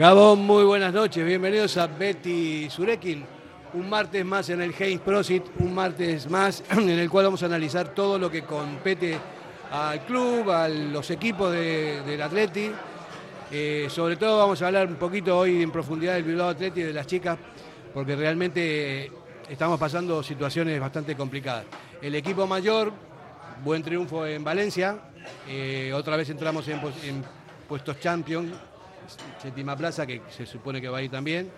Gabón, muy buenas noches. Bienvenidos a Betty Surekin. Un martes más en el Heinz Prosit, un martes más en el cual vamos a analizar todo lo que compete al club, a los equipos de- del Atleti. Eh, sobre todo vamos a hablar un poquito hoy en profundidad del Bilbao Atleti y de las chicas, porque realmente estamos pasando situaciones bastante complicadas. El equipo mayor, buen triunfo en Valencia, eh, otra vez entramos en, puestos champion, séptima plaza, que se supone que va a ir también,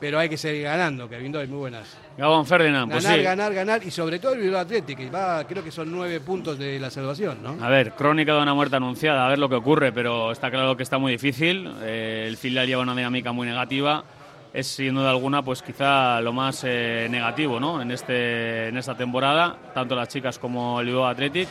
pero hay que seguir ganando, que viendo hay muy buenas. Gabón Ferdinand, pues Ganar, sí. ganar, ganar, y sobre todo el Bilbao Athletic, que va, creo que son nueve puntos de la salvación, ¿no? A ver, crónica de una muerte anunciada, a ver lo que ocurre, pero está claro que está muy difícil. Eh, el filial lleva una dinámica muy negativa. Es sin duda alguna, pues quizá lo más eh, negativo, ¿no? En este, en esta temporada, tanto las chicas como el Bilbao Athletic.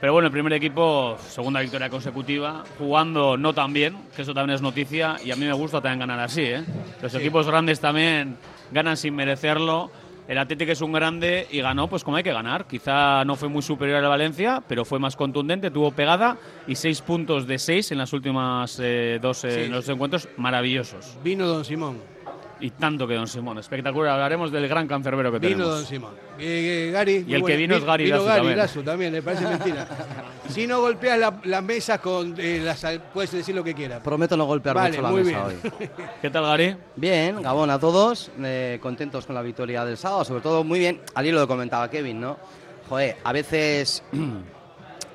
Pero bueno, el primer equipo, segunda victoria consecutiva, jugando no tan bien, que eso también es noticia, y a mí me gusta también ganar así, ¿eh? Los equipos grandes también ganan sin merecerlo. El Atlético es un grande y ganó pues como hay que ganar. Quizá no fue muy superior al Valencia, pero fue más contundente, tuvo pegada y seis puntos de seis en las últimas eh, dos eh, Sí. en los encuentros maravillosos. Vino Don Simón. Y tanto que Don Simón, espectacular. Hablaremos del gran cancerbero que Vino tenemos. Don Simón. Eh, eh, Gary, muy el que bueno. vino es Gary vino Lazo Gary también. Lazo también, le parece mentira. si no golpeas la, la mesa con eh, las, puedes decir lo que quieras. Prometo no golpear Vale, mucho la muy mesa bien. hoy. ¿Qué tal, Gary? Bien, Gabón a todos, eh, contentos con la victoria del sábado, sobre todo muy bien, al hilo lo que comentaba Kevin, ¿no? Joder, a veces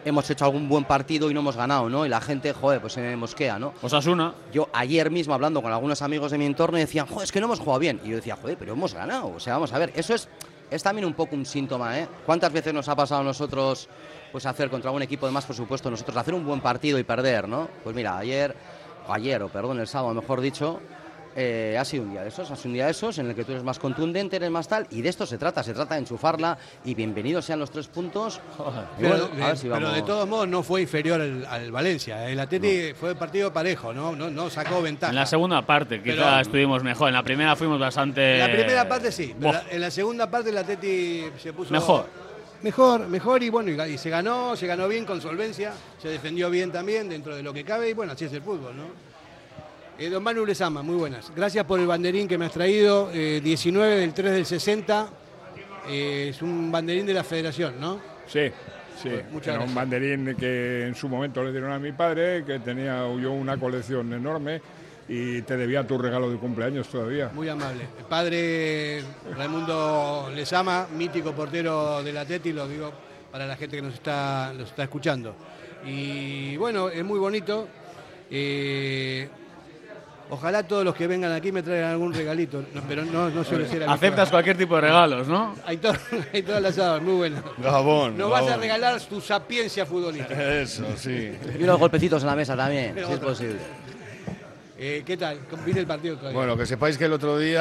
hemos hecho algún buen partido y no hemos ganado, ¿no? Y la gente, joder, pues se mosquea, ¿no? Osasuna. Yo ayer mismo hablando con algunos amigos de mi entorno decían, joder, es que no hemos jugado bien. Y yo decía, joder, pero hemos ganado. O sea, vamos a ver, eso es, es también un poco un síntoma, ¿eh? ¿Cuántas veces nos ha pasado a nosotros pues hacer contra un equipo de más presupuesto, nosotros hacer un buen partido y perder, ¿no? Pues mira, ayer, o ayer, o perdón, el sábado, mejor dicho, eh, ha sido un día de esos, ha sido un día de esos en el que tú eres más contundente, eres más tal, y de esto se trata, se trata de enchufarla, y bienvenidos sean los tres puntos. Pero, bueno, a ver si pero vamos- de todos modos no fue inferior al, al Valencia. El Atleti fue partido parejo, ¿no? No, no sacó ventaja. En la segunda parte, quizá Pero- estuvimos mejor. En la primera fuimos bastante. En la primera parte sí, pero en la segunda parte el Atleti se puso Mejor. Mejor, mejor y bueno, y, y se ganó, se ganó bien con solvencia, se defendió bien también dentro de lo que cabe y bueno, así es el fútbol, ¿no? Eh, don Manu Lezama, muy buenas. Gracias por el banderín que me has traído, eh, 19 del 3 del 60. eh, es un banderín de la federación, ¿no? Sí, sí. Muchas Era gracias. un banderín que en su momento le dieron a mi padre, que tenía yo una colección enorme y te debía tu regalo de cumpleaños todavía. Muy amable. El padre Raimundo Lezama, mítico portero del Atleti, lo digo para la gente que nos está, nos está escuchando. Y bueno, es muy bonito. Eh, ojalá todos los que vengan aquí me traigan algún regalito, no, pero no, no suele ser habitual. Aceptas cualquier tipo de regalos, ¿no? Hay, to- hay todas las aves, muy bueno. Gabón. Nos vas a regalar tu sapiencia futbolística. Eso, sí. Y unos golpecitos en la mesa también, Pero si es posible. Eh, ¿Qué tal? ¿Viste el partido todavía? Bueno, que sepáis que el otro día,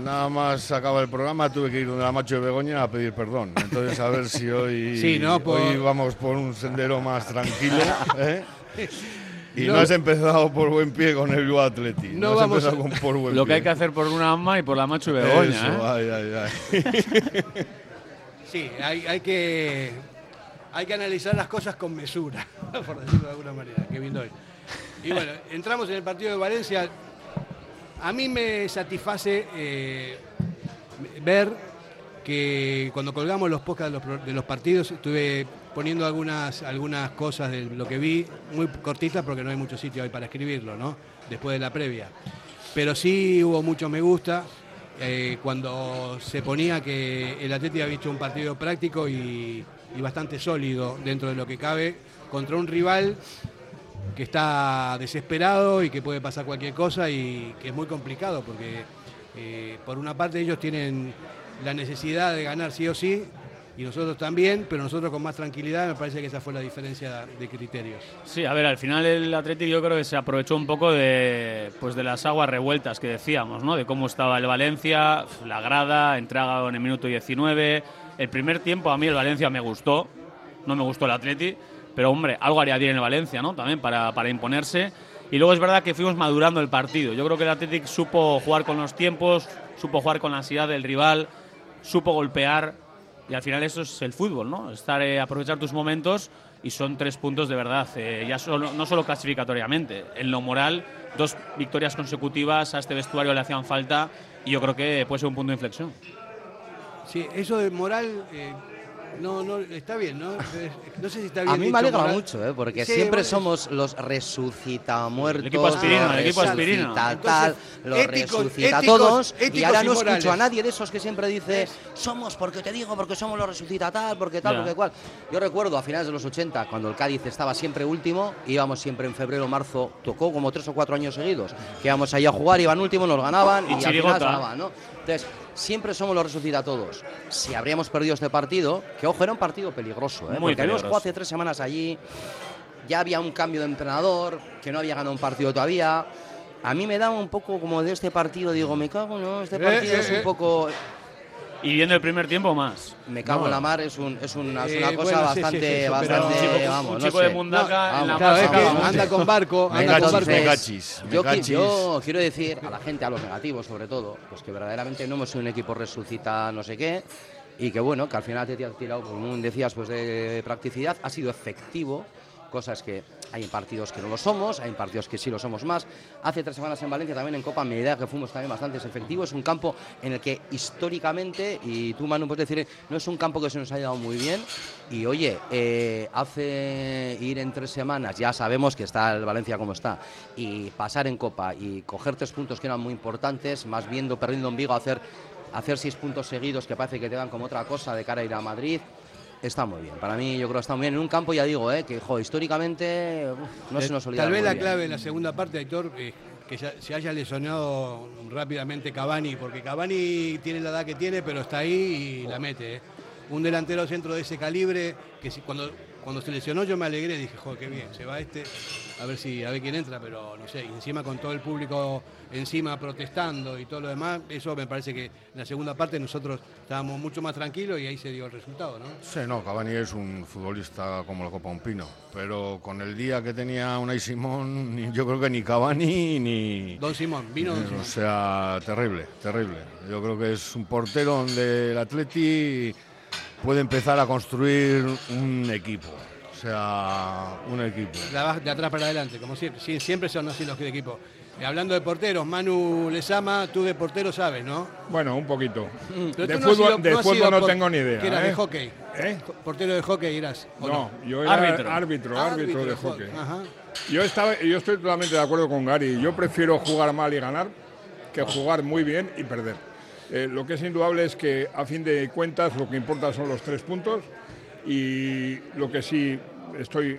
nada más acaba el programa, tuve que ir donde la Macho de Begoña a pedir perdón. Entonces, a ver si hoy, Sí, ¿no? Por- hoy vamos por un sendero más tranquilo. ¿eh? Y No- no, has empezado por buen pie con el Bilbao Atleti. No No, has vamos empezado a- con por buen Lo pie. que hay que hacer por una ama y por la macho y Begoña, Eso, ¿eh? ay, ay, ay. Sí, hay, hay que hay que analizar las cosas con mesura, por decirlo de alguna manera, que viendo hoy. Y bueno, entramos en el partido de Valencia. A mí me satisface eh, ver que cuando colgamos los podcasts de los, de los partidos estuve poniendo algunas, algunas cosas de lo que vi, muy cortitas porque no hay mucho sitio ahí para escribirlo, ¿no? Después de la previa. Pero sí hubo mucho me gusta eh, cuando se ponía que el Atleti había hecho un partido práctico y, y bastante sólido dentro de lo que cabe contra un rival que está desesperado y que puede pasar cualquier cosa y que es muy complicado porque eh, por una parte ellos tienen la necesidad de ganar sí o sí y nosotros también, pero nosotros con más tranquilidad me parece que esa fue la diferencia de criterios. Sí, a ver, al final el Atlético yo creo que se aprovechó un poco de, pues de las aguas revueltas que decíamos, ¿no? De cómo estaba el Valencia, la grada, entrada en el minuto 19. El primer tiempo a mí el Valencia me gustó, no me gustó el Atleti, pero hombre, algo haría bien el Valencia, ¿no? También para, para imponerse. Y luego es verdad que fuimos madurando el partido. Yo creo que el Athletic supo jugar con los tiempos, supo jugar con la ansiedad del rival, supo golpear. Y al final eso es el fútbol, ¿no? Estar, eh, aprovechar tus momentos y son tres puntos de verdad. eh, ya solo, no solo clasificatoriamente, en lo moral dos victorias consecutivas a este vestuario le hacían falta y yo creo que puede ser un punto de inflexión. Sí, eso de moral, eh, no, no, está bien, ¿no? No sé si está bien. A mí dicho me alegra moral. mucho, ¿eh? porque Sí, siempre bueno, somos los resucitamuertos. El equipo aspirina, los el equipo aspirina. tal, Entonces, los éticos- resucita éticos- todos. y ahora y no escucho morales. a nadie de esos que siempre dice, somos porque te digo, porque somos los resucita tal, porque tal, porque cual. Yo recuerdo a finales de los 80, cuando el Cádiz estaba siempre último, íbamos siempre en febrero, marzo, tocó como tres o cuatro años seguidos, que íbamos ahí a jugar, iban últimos, nos ganaban Y y, al final ganaban, ¿no? Entonces, siempre somos los resucita todos. Si habríamos perdido este partido, que ojo, era un partido peligroso, ¿eh? Muy porque habíamos peligroso. jugado hace tres semanas allí, ya había un cambio de entrenador, que no había ganado un partido todavía. A mí me da un poco como de este partido, digo, me cago, ¿no? Este Eh, partido eh, es un eh. poco. Y viendo el primer tiempo más. Me cago No. en la mar, es, un, es, una, es Eh, una cosa bueno, sí, sí, bastante. sí, bastante Un chico- vamos, un no chico de. Mundaca No, en la vamos, Claro, es masa, que vamos. anda con barco, anda con barco. me cachis, me yo, qui- cachis. yo quiero decir a la gente, a los negativos sobre todo, pues que verdaderamente no hemos sido un equipo resucita no sé qué y que bueno, que al final te has tirado, como decías, pues de practicidad, ha sido efectivo, cosas que hay partidos que no lo somos, hay partidos que sí lo somos más. Hace tres semanas en Valencia también en Copa me idea que fuimos también bastante efectivos, es un campo en el que históricamente, y tú Manu puedes decir, no es un campo que se nos haya dado muy bien y oye, eh, hace ir en tres semanas, ya sabemos que está el Valencia como está, y pasar en Copa y coger tres puntos que eran muy importantes, más viendo, perdiendo en Vigo, hacer, hacer seis puntos seguidos que parece que te dan como otra cosa de cara a ir a Madrid. Está muy bien, para mí yo creo que está muy bien. En un campo ya digo, eh, que jo, históricamente uf, no se nos olvida. Tal vez la bien. clave en la segunda parte, Héctor, eh, que ya- se haya lesionado rápidamente Cavani, porque Cavani tiene la edad que tiene, pero está ahí y la mete. eh. Un delantero centro de ese calibre, que si- cuando, cuando se lesionó yo me alegré, dije, joder, qué bien, se va este, a ver si a ver quién entra, pero no sé, y encima con todo el público encima protestando y todo lo demás, eso me parece que en la segunda parte nosotros estábamos mucho más tranquilos y ahí se dio el resultado, ¿no? Sí, no, Cavani es un futbolista como la Copa Un Pino, pero con el día que tenía Unai Simón, yo creo que ni Cavani ni... Don Simón, vino Don O Simón. sea, terrible, terrible. Yo creo que es un portero donde el Atleti puede empezar a construir un equipo. O sea, un equipo. De atrás para adelante, como siempre. Sí, siempre son así los equipos. Eh, hablando de porteros, Manu Lezama, tú de portero sabes, ¿no? Bueno, un poquito. Pero de no fútbol, sido- de no has fútbol no tengo ni idea. Eras ¿eh? de hockey. ¿Eh? Portero de hockey eras. ¿o No, yo era Árbitro. árbitro, árbitro, de hockey. Ajá. Yo, estaba, yo estoy totalmente de acuerdo con Gary. Yo prefiero jugar mal y ganar que jugar muy bien y perder. Eh, lo que es indudable es que, a fin de cuentas, lo que importa son los tres puntos y lo que sí estoy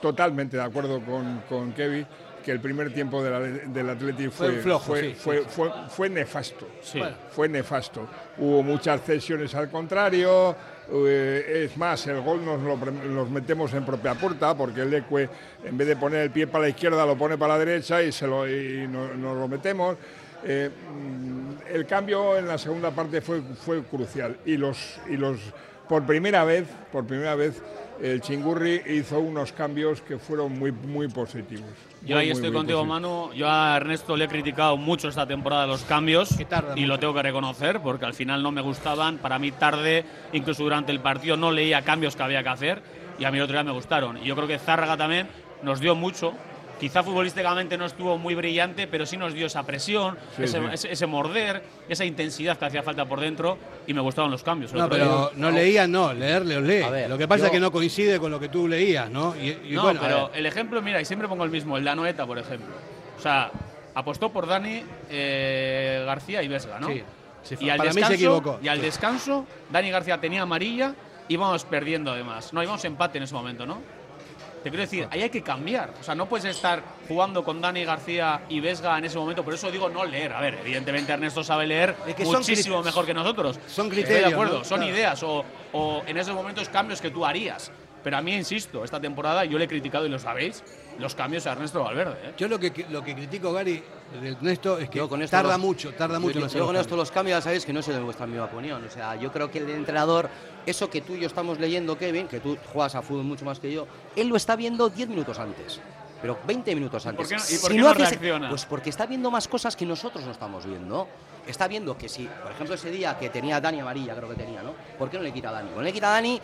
totalmente de acuerdo con, con Kevin, que el primer tiempo de la- del Atleti fue, Fue flojo, fue, sí, fue, sí, fue- fue nefasto. Sí. Fue nefasto. Hubo muchas cesiones al contrario. eh, es más, el gol nos lo nos metemos en propia puerta porque el Ecue, en vez de poner el pie para la izquierda, lo pone para la derecha y, se lo, y no- nos lo metemos. Eh, mm, el cambio en la segunda parte fue, fue crucial y los, y los por primera vez, por primera vez, el Chingurri hizo unos cambios que fueron muy, muy positivos. Yo Muy, ahí muy, estoy muy contigo, positivos. Manu. Yo a Ernesto le he criticado mucho esta temporada los cambios y mucho. lo tengo que reconocer porque al final no me gustaban. Para mí tarde, incluso durante el partido no leía cambios que había que hacer y a mí el otro día me gustaron. Y yo creo que Zárraga también nos dio mucho. Quizá futbolísticamente no estuvo muy brillante, pero sí nos dio esa presión, Sí, ese, sí. ese- ese morder, esa intensidad que hacía falta por dentro y me gustaron los cambios. No, pero día- no leías, no, leer los lee. Ver, Lo que pasa yo- es que no coincide con lo que tú leías, ¿no? Y, y no, bueno, pero el ejemplo, mira, y siempre pongo el mismo, el de Anoeta, por ejemplo. O sea, apostó por Dani eh, García y Vesga, ¿no? Sí, fue. y al Para mí se descanso, equivocó. Y al Sí. descanso, Dani García tenía amarilla, íbamos perdiendo además. No, íbamos empate en ese momento, ¿no? Te quiero decir, ahí hay que cambiar. O sea, no puedes estar jugando con Dani García y Vesga en ese momento. Por eso digo no leer. A ver, evidentemente Ernesto sabe leer Es que son muchísimo crit- mejor que nosotros. son Estoy criterios, de acuerdo, ¿no? son Claro. ideas o, o en esos momentos cambios que tú harías. Pero a mí, insisto, esta temporada yo le he criticado y lo sabéis, los cambios a Ernesto Valverde. ¿eh? yo lo que, lo que critico, Gary, de Ernesto, es que Yo con esto tarda los- mucho, tarda mucho Yo, yo con esto los cambios, ya sabéis que no soy de vuestra misma opinión. O sea, yo creo que el entrenador, eso que tú y yo estamos leyendo, Kevin, que tú juegas a fútbol mucho más que yo, él lo está viendo 10 minutos antes. Pero 20 minutos antes. por qué y por Si qué no reacciona? Pues porque está viendo más cosas que nosotros no estamos viendo. Está viendo que si, por ejemplo, ese día que tenía Dani amarilla, creo que tenía, ¿no? ¿Por qué no le quita a Dani? Bueno, le quita a Dani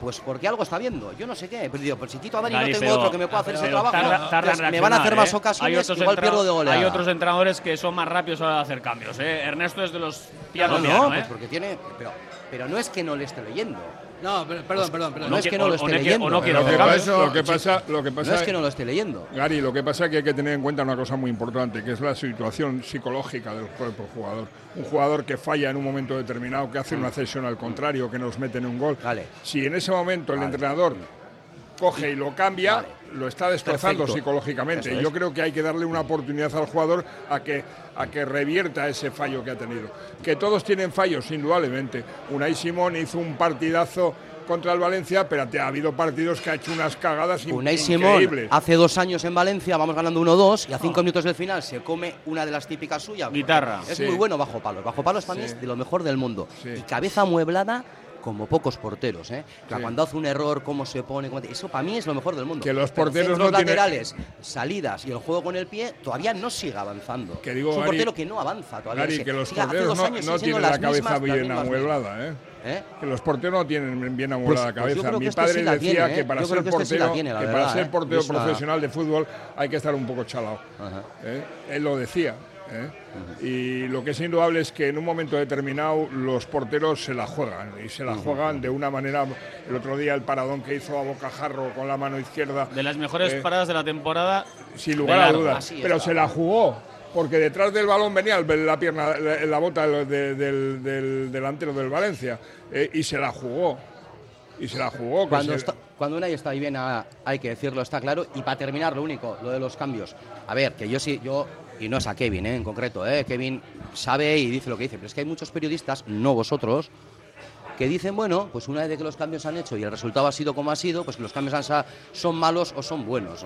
Pues porque algo está viendo, yo no sé qué. Pero digo, pues si quito a Dani no tengo pero- otro que me pueda hacer ese pero trabajo. tarda- tarda en Entonces, me van a hacer reaccionar, más ¿eh? ocasiones, otros igual entra- pierdo de goleada. Hay otros entrenadores que son más rápidos a la hora de hacer cambios. ¿eh? Ernesto es de los piano no, no, piano, pues ¿eh? porque tiene. Pero, pero no es que no le esté leyendo. No, pero- perdón, perdón, perdón. No es que no lo esté leyendo. Lo que, pasa, cambios. lo que pasa, lo que pasa No es que no lo esté leyendo. Gary, lo que pasa es que hay que tener en cuenta una cosa muy importante, que es la situación psicológica del propio jugador. Un jugador que falla en un momento determinado, que hace una cesión al contrario, que nos mete en un gol. Vale. Si en ese momento el Vale. entrenador coge y lo cambia, Vale. Lo está destrozando Perfecto. psicológicamente. Eso Y Yo es. creo que hay que darle una oportunidad al jugador a que, a que revierta ese fallo que ha tenido. Que todos tienen fallos, indudablemente. Unai Simón hizo un partidazo contra el Valencia, pero te ha habido partidos que ha hecho unas cagadas Unai Simón increíbles. hace dos años en Valencia, vamos ganando 1-2 y a cinco minutos del final se come una de las típicas suyas. Guitarra. Es Sí. muy bueno bajo palos. Bajo palos para mí es de lo mejor del mundo. Sí. Y cabeza amueblada como pocos porteros. ¿eh? Sí. Cuando hace un error, cómo se pone. cómo- Eso para mí es lo mejor del mundo. Que los porteros no tienen- laterales, salidas y el juego con el pie todavía no sigue avanzando. Que digo, es un Gary- portero que no avanza todavía. Gary, que los porteros no, no tienen la cabeza mismas, bien amueblada, ¿eh? ¿Eh? Que los porteros no tienen bien amueblada Pues- la pues cabeza. Mi este padre sí decía tiene, ¿eh? que para Yo ser este sí portero, tiene, que para ser portero profesional de fútbol hay que estar un poco chalado. Él lo decía. ¿Eh? Y lo que es indudable es que en un momento determinado los porteros se la juegan y se la juegan de una manera. El otro día el paradón que hizo a Bocajarro con la mano izquierda, De las mejores Eh, paradas de la temporada. sin lugar a dudas. Pero está. se la jugó. Porque detrás del balón venía la pierna, la, la bota del, de- del- del delantero del Valencia. eh, y se la jugó. Y se la jugó. Cuando, se- está, cuando Unai está ahí bien, ah, hay que decirlo, está claro. Y para terminar, lo único, lo de los cambios. A ver, que yo sí, yo, y no es a Kevin eh, en concreto, eh, Kevin sabe y dice lo que dice, pero es que hay muchos periodistas, no vosotros, que dicen, bueno, pues una vez que los cambios han hecho y el resultado ha sido como ha sido, pues los cambios han son malos o son buenos.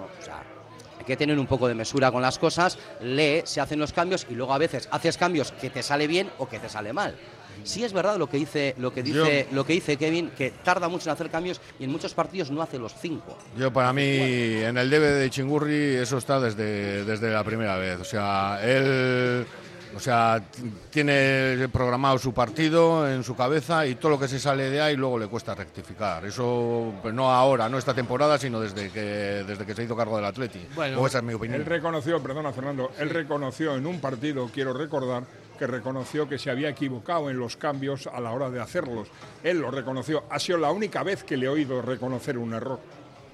Que tener un poco de mesura con las cosas, lee, se hacen los cambios y luego a veces haces cambios que te sale bien o que te sale mal. Sí es verdad lo que dice, lo que dice, lo que dice Kevin, que tarda mucho en hacer cambios y en muchos partidos no hace los cinco. Yo para mí, en el debe de Chingurri, eso está desde, desde la primera vez. O sea, él o sea, tiene programado su partido en su cabeza y todo lo que se sale de ahí luego le cuesta rectificar. Eso pues, no ahora, no esta temporada, sino desde que, desde que se hizo cargo del Atleti. Bueno, o esa es mi Él opinión. reconoció, perdona Fernando, él reconoció en un partido, quiero recordar, que reconoció que se había equivocado en los cambios a la hora de hacerlos. Él lo reconoció. Ha sido la única vez que le he oído reconocer un error.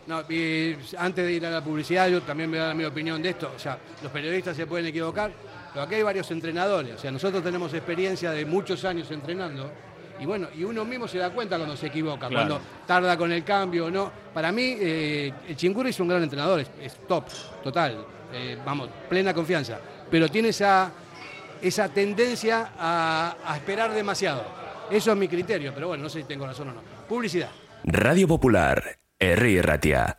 No, y antes de ir a la publicidad, yo también me voy a dar mi opinión de esto. O sea, los periodistas se pueden equivocar, pero aquí hay varios entrenadores. O sea, nosotros tenemos experiencia de muchos años entrenando. Y bueno, y uno mismo se da cuenta cuando se equivoca, Claro. cuando tarda con el cambio o no. Para mí, eh, el Chingurri es un gran entrenador, es, es top, total. Eh, vamos, plena confianza. Pero tiene esa, esa tendencia a, a esperar demasiado. Eso es mi criterio, pero bueno, no sé si tengo razón o no. Publicidad. Radio Popular, Herri Ratia.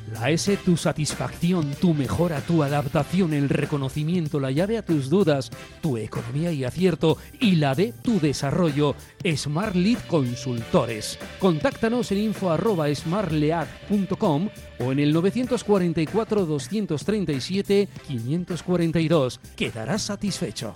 La S, tu satisfacción, tu mejora, tu adaptación, el reconocimiento, la llave a tus dudas, tu economía y acierto y la de tu desarrollo. Smart Lead Consultores. Contáctanos en info arroba smartlead.com o en el 944 237 542. Quedarás satisfecho.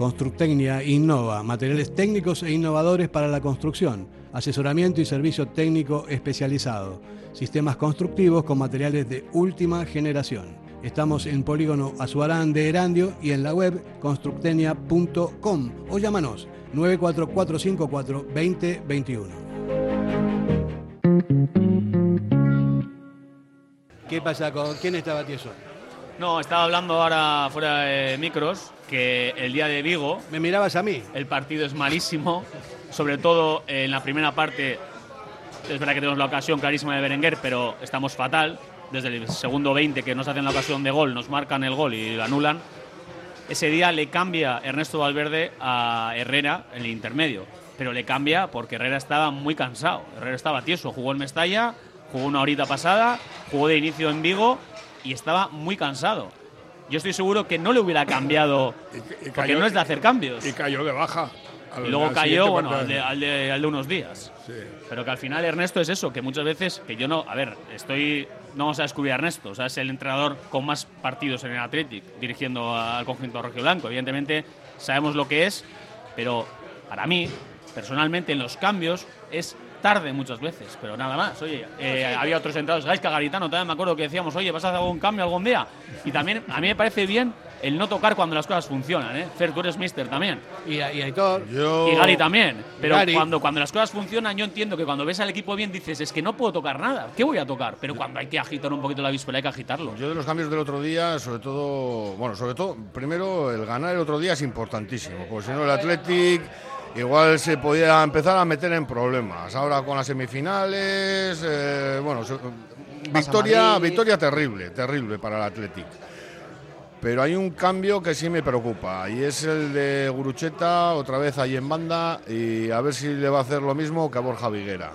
Constructecnia innova materiales técnicos e innovadores para la construcción. asesoramiento y servicio técnico especializado, sistemas constructivos con materiales de última generación. Estamos en Polígono Azuarán de Erandio y en la web constructenia.com o llámanos 94454 2021. ¿Qué pasa con quién estaba tieso? No, estaba hablando ahora fuera de micros que el día de Vigo. ¿Me mirabas a mí? El partido es malísimo, sobre todo en la primera parte. Es verdad que tenemos la ocasión clarísima de Berenguer, pero estamos fatal. Desde el segundo 20 que nos hacen la ocasión de gol, nos marcan el gol y lo anulan. Ese día le cambia Ernesto Valverde a Herrera en el intermedio, pero le cambia porque Herrera estaba muy cansado. Herrera estaba tieso, jugó en Mestalla, jugó una horita pasada, jugó de inicio en Vigo y estaba muy cansado. Yo estoy seguro que no le hubiera cambiado, porque no es de hacer cambios. Y cayó de baja. Y luego cayó, bueno, al de, al, de, al de, unos días. Sí. Pero que al final Ernesto es eso, que muchas veces, que yo no, a ver, estoy, no vamos a descubrir a Ernesto, o sea, es el entrenador con más partidos en el Athletic, dirigiendo al conjunto blanco. Evidentemente sabemos lo que es, pero para mí, personalmente, en los cambios es tarde muchas veces, pero nada más. Oye, eh, había otros entrados, Gaisca Garitano, también me acuerdo que decíamos, oye, ¿vas a hacer algún cambio algún día? Y también a mí me parece bien el no tocar cuando las cosas funcionan, ¿eh? Fer, tú eres mister también. Y, y Aitor. Yo... Y Gary también. Pero Gary. Cuando, cuando las cosas funcionan, yo entiendo que cuando ves al equipo bien dices, es que no puedo tocar nada. ¿Qué voy a tocar? Pero cuando hay que agitar un poquito la víspera, hay que agitarlo. Yo de los cambios del otro día, sobre todo, bueno, sobre todo, primero el ganar el otro día es importantísimo, porque si no el Athletic igual se podía empezar a meter en problemas. Ahora con las semifinales, eh, bueno, victoria, victoria terrible, terrible para el Athletic. Pero hay un cambio que sí me preocupa y es el de Gurucheta, otra vez ahí en banda, y a ver si le va a hacer lo mismo que a Borja Viguera.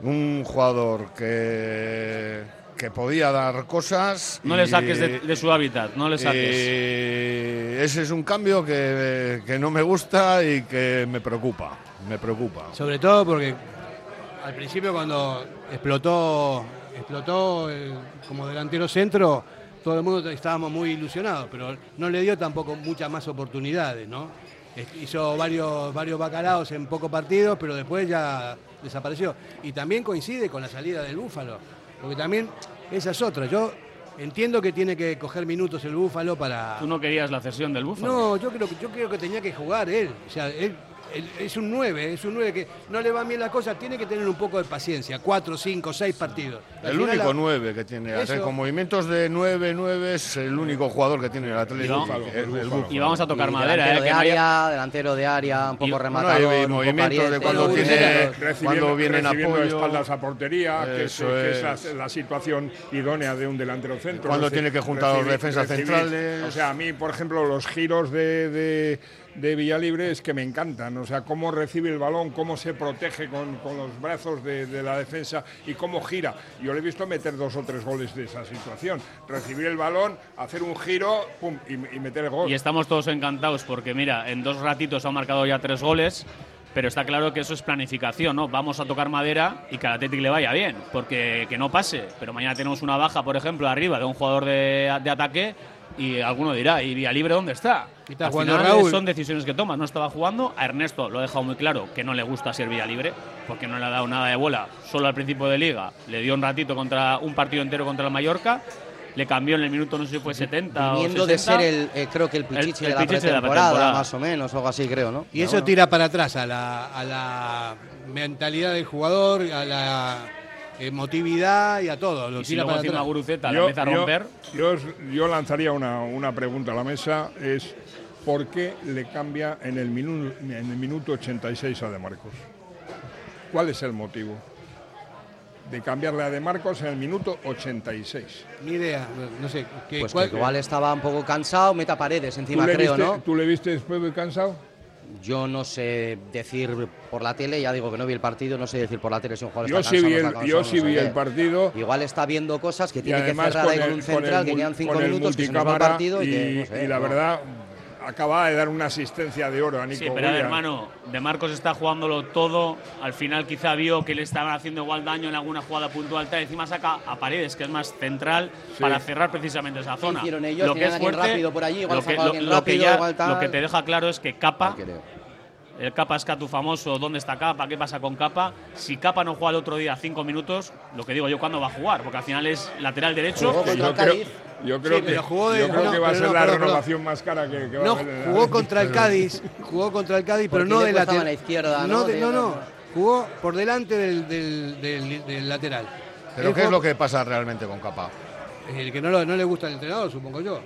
Un jugador que, que podía dar cosas. No le saques de, de su hábitat, no le saques. ese es un cambio que, que no me gusta y que me preocupa. Me preocupa. Sobre todo porque al principio cuando explotó, explotó eh, como delantero centro, todo el mundo estábamos muy ilusionados, pero no le dio tampoco muchas más oportunidades, ¿no? Hizo varios, varios bacalaos en pocos partidos, pero después ya desapareció. Y también coincide con la salida del Búfalo, porque también esa es otra. Yo entiendo que tiene que coger minutos el Búfalo para... Tú no querías la cesión del Búfalo. No, yo creo, que- yo creo que tenía que jugar él. O sea, él es un 9, es un 9 que no le van bien las cosas, tiene que tener un poco de paciencia. 4, 5, 6 partidos. Al El único la- 9 que tiene Eso. Con movimientos de 9-9 es el único jugador que tiene el Atlético. Y. Y vamos a tocar Y madera, delantero ¿eh? de no área, delantero de área, un poco Y- rematador, hay un poco movimientos de ariete. cuando tiene cuando vienen apoyo espaldas a portería, que es, que es es. la, la situación idónea de un delantero centro. Cuando tiene que juntar los recibir- defensas recibir- centrales. O sea, a mí, por ejemplo, los giros de, de, de Villalibre es que me encantan. O sea, cómo recibe el balón, cómo se protege con, con los brazos de, de la defensa y cómo gira. Yo le he visto meter dos o tres goles de esa situación. Recibir el balón, hacer un giro pum, y, meter el gol. Y estamos todos encantados porque, mira, en dos ratitos ha marcado ya tres goles, pero está claro que eso es planificación, ¿no? Vamos a tocar madera y que al Athletic le vaya bien, porque que no pase. Pero mañana tenemos una baja, por ejemplo, arriba de un jugador de, de ataque y alguno dirá, ¿y Vía Libre dónde está? Está Al jugando final Raúl. son decisiones que tomas. No estaba jugando. A Ernesto lo ha dejado muy claro que no le gusta ser Vía Libre, porque no le ha dado nada de bola. Solo al principio de liga le dio un ratito contra un partido entero contra el Mallorca. Le cambió en el minuto, no sé si fue 70 Viniendo o de 60. ser el, eh, creo que el pichichi el de, la pichichi de la pretemporada, pretemporada. más o menos, o algo así, creo, ¿no? Y Pero eso bueno. tira para atrás a la, a la mentalidad del jugador, a la emotividad y a todo. Lo Y si tira luego para. Guruceta la empieza a romper. Yo, yo lanzaría una, una pregunta a la mesa, es ¿por qué le cambia en el, minu- en el minuto 86 a De Marcos? ¿Cuál es el motivo de cambiarle a De Marcos en el minuto 86? Ni idea, no sé. ¿qué- Pues cuál- que igual estaba un poco cansado, meta paredes ¿Tú encima, le, creo, viste, ¿no? ¿Tú le viste después de cansado? Yo no sé decir por la tele, ya digo que no vi el partido, no sé decir por la tele si un jugador Yo está sí cansado, vi no el, yo sí no vi el partido. Igual está viendo cosas que tiene que cerrar con ahí con el- un con el central que mul- quedan cinco con minutos, que se nos va el partido y, que, y, no sé, y la verdad acababa de dar una asistencia de oro a Nico Sí, pero a ver, Williams. hermano, De Marcos está jugándolo todo. Al final quizá vio que le estaban haciendo igual daño en alguna jugada puntual. Tal. Encima saca a Paredes, que es más central, para cerrar precisamente esa zona. hicieron ellos? Lo que es fuerte, rápido por allí, igual lo que, sacaba lo- alguien lo que rápido, ya- igual tal. lo que te deja claro es que Capa Creo. el Capa Escatu famoso, ¿dónde está Capa? ¿Qué pasa con Capa? Si Capa no juega el otro día cinco minutos, lo que digo yo, ¿cuándo va a jugar? Porque al final es lateral derecho. Yo creo. Yo creo Sí, que, jugó de- yo creo no, que va a pero ser no, la perdón, renovación más cara que, que va No, a haber jugó contra el Cádiz, jugó contra el Cádiz, pero no de lateral. la izquierda, no, ¿no? de- no, no, jugó por delante del, del- del- del lateral. Pero ¿qué es lo que pasa realmente con Capa? El que no, lo- no le gusta al entrenador, supongo yo.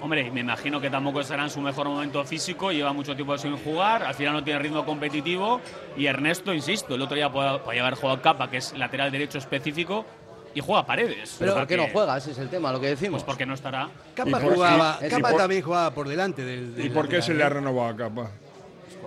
Hombre, me imagino que tampoco estará en su mejor momento físico, lleva mucho tiempo sin jugar, al final no tiene ritmo competitivo y Ernesto, insisto, el otro día podía, podía haber jugado Capa, que es lateral derecho específico, y juega Paredes. Pero ¿por qué no juega? Ese es el tema, lo que decimos. Pues porque no estará. Capa ¿Y por- jugaba, y- y Capa por- también jugaba por delante del. del ¿Y por qué lateral, se le ha ¿eh? renovado a Capa?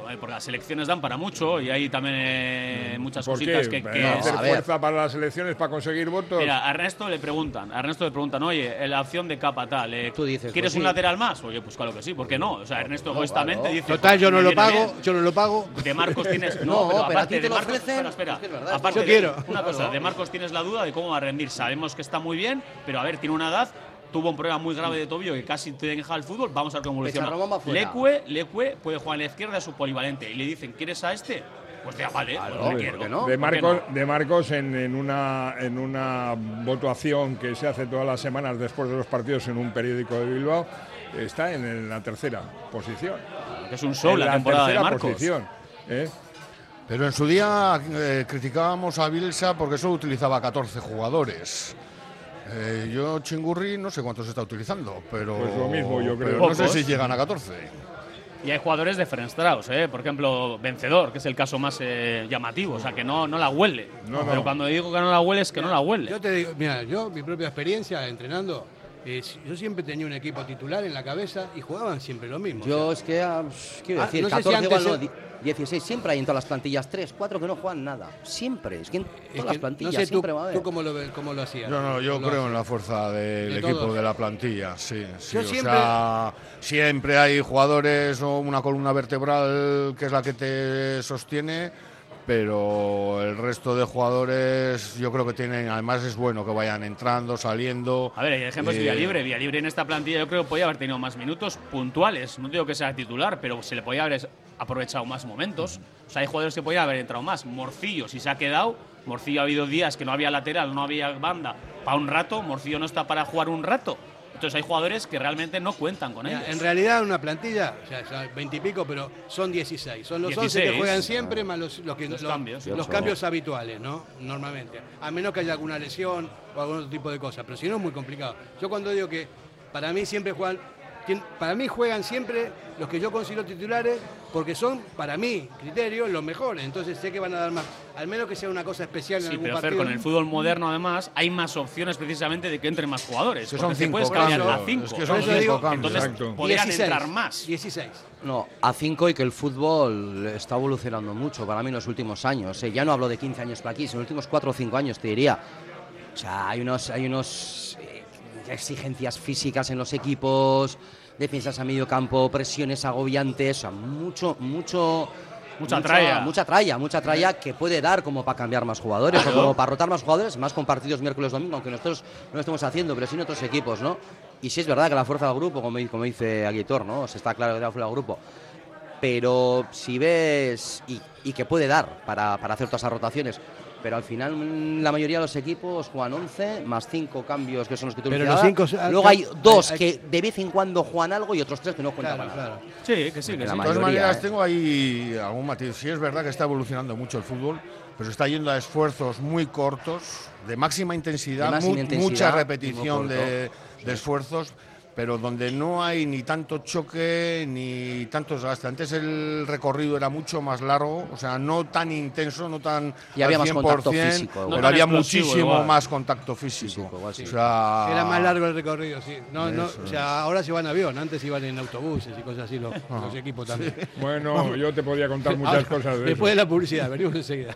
Joder, Porque las selecciones dan para mucho y hay también eh, muchas ¿Por cositas qué? que, que- No, ¿Hacer a ver. fuerza para las elecciones para conseguir votos? Mira, a Ernesto le preguntan, a Ernesto le preguntan, oye, en la opción de capa tal, eh, Tú dices, ¿quieres pues un sí. lateral más? Oye, pues claro que sí, ¿por qué no? O sea, Ernesto No, egoístamente claro. dice... Total, "Joder, yo no lo pago, bien". yo no lo pago. De Marcos tienes. No, No, pero pero a aparte ti te de lo Marcos. ofrecen, Espera, espera. es que es verdad, Aparte Yo de- quiero. Una cosa, de Marcos tienes la duda de cómo va a rendir. Sabemos que está muy bien, pero a ver, tiene una edad. Tuvo un problema muy grave de tobillo que casi te deja el fútbol. Vamos a ver cómo evoluciona. Leque, Leque puede jugar a la izquierda, es su polivalente. Y le dicen, ¿quieres a este? Pues ya vale, Claro, pues le ¿por quiero. no? De ¿Por qué Marcos, no? de Marcos en, en una, en una votación que se hace todas las semanas después de los partidos en un periódico de Bilbao, está en, la tercera posición. Que es un show En la temporada de Marcos. posición. ¿eh? Pero en su día eh, criticábamos a Bielsa porque solo utilizaba 14 jugadores. Eh, yo Chingurri no sé cuántos está utilizando, pero Pues lo mismo, yo creo. pero no sé si llegan a 14. Y hay jugadores de Ferenc Strauss, ¿eh? por ejemplo, Vencedor, que es el caso más eh, llamativo, o sea, que no, no la huele. No, no. Pero cuando digo que no la huele es que no la huele. Yo te digo, mira, yo, mi propia experiencia entrenando, eh, yo siempre tenía un equipo titular en la cabeza y jugaban siempre lo mismo. Yo o es que, ah, quiero Ah, decir, no sé si 14 antes igual no, se- di- 16, siempre hay en todas las plantillas 3, 4 que no juegan nada. Siempre, es que en todas es las plantillas no sé tú, siempre va a haber. tú cómo, lo, cómo lo hacías. No, no, yo Lo creo hacías. en la fuerza del De equipo, todos. de la plantilla, sí. sí Yo o siempre- sea, siempre hay jugadores o una columna vertebral que es la que te sostiene, pero el resto de jugadores yo creo que tienen, además es bueno que vayan entrando, saliendo. A ver, el ejemplo es Eh, Villalibre. Villalibre en esta plantilla yo creo que podía haber tenido más minutos puntuales. No digo que sea titular, pero se le podía haber aprovechado más momentos. O sea, hay jugadores que podían haber entrado más. Morcillo, si se ha quedado, Morcillo ha habido días que no había lateral, no había banda para un rato. Morcillo no está para jugar un rato. Entonces hay jugadores que realmente no cuentan con ellos. en realidad una plantilla, o sea, ya 20 y pico, pero son 16. Son los 11 que 16. juegan siempre más los, los que- Los los- cambios. los cambios habituales, ¿no? Normalmente. A menos que haya alguna lesión o algún otro tipo de cosas. Pero si no es muy complicado. Yo cuando digo que para mí siempre juegan, para mí juegan siempre los que yo considero titulares porque son, para mí, criterio, los mejores. Entonces sé que van a dar más. Al menos que sea una cosa especial en Sí, algún pero Fer, partido. con el fútbol moderno además hay más opciones precisamente de que entren más jugadores. Que son cinco puedes cambiar cambios, a 5. es que Por son eso cinco digo, cambios. Entonces podrían 16, entrar más. 16. No, a 5 y que el fútbol está evolucionando mucho para mí en los últimos años. eh. Ya no hablo de 15 años para aquí, sino en los últimos 4 o 5 años te diría. O sea, hay unos, hay unos exigencias físicas en los equipos, defensas a medio campo, presiones agobiantes, o sea, mucho, mucho. Mucha tralla. Mucha tralla, mucha tralla que puede dar como para cambiar más jugadores o como para rotar más jugadores, más con partidos miércoles domingo, aunque nosotros no lo estemos haciendo, pero sí en otros equipos, ¿no? Y sí es verdad que la fuerza del grupo, como, como dice Aguitor, ¿no? Se está claro que la fuerza del grupo pero si ves y, y que puede dar para, para hacer todas esas rotaciones. Pero al final mm, la mayoría de los equipos juegan 11 más 5 cambios que son los que tú Pero los cinco- Luego hay dos hay- que de vez en cuando juegan algo y otros tres que no cuentan Claro, nada. claro. Sí, que sí, que La sí. De todas mayoría, maneras, ¿eh? tengo ahí algún matiz. Sí es verdad que está evolucionando mucho el fútbol, pero se está yendo a esfuerzos muy cortos, de máxima intensidad, De máxima mu- intensidad, mucha repetición de, de esfuerzos, pero donde no hay ni tanto choque ni tanto desgaste. Antes el recorrido era mucho más largo, o sea, no tan intenso, no tan Y había al más contacto 100%, físico, pero había muchísimo igual. más contacto físico. Físico, igual sí. O sea, Era más largo el recorrido, sí. No, no, o sea, ahora se van en avión, antes iban en autobuses y cosas así los, los equipos también. Bueno, yo te podía contar muchas Ahora, cosas de Después eso. de la publicidad, venimos enseguida.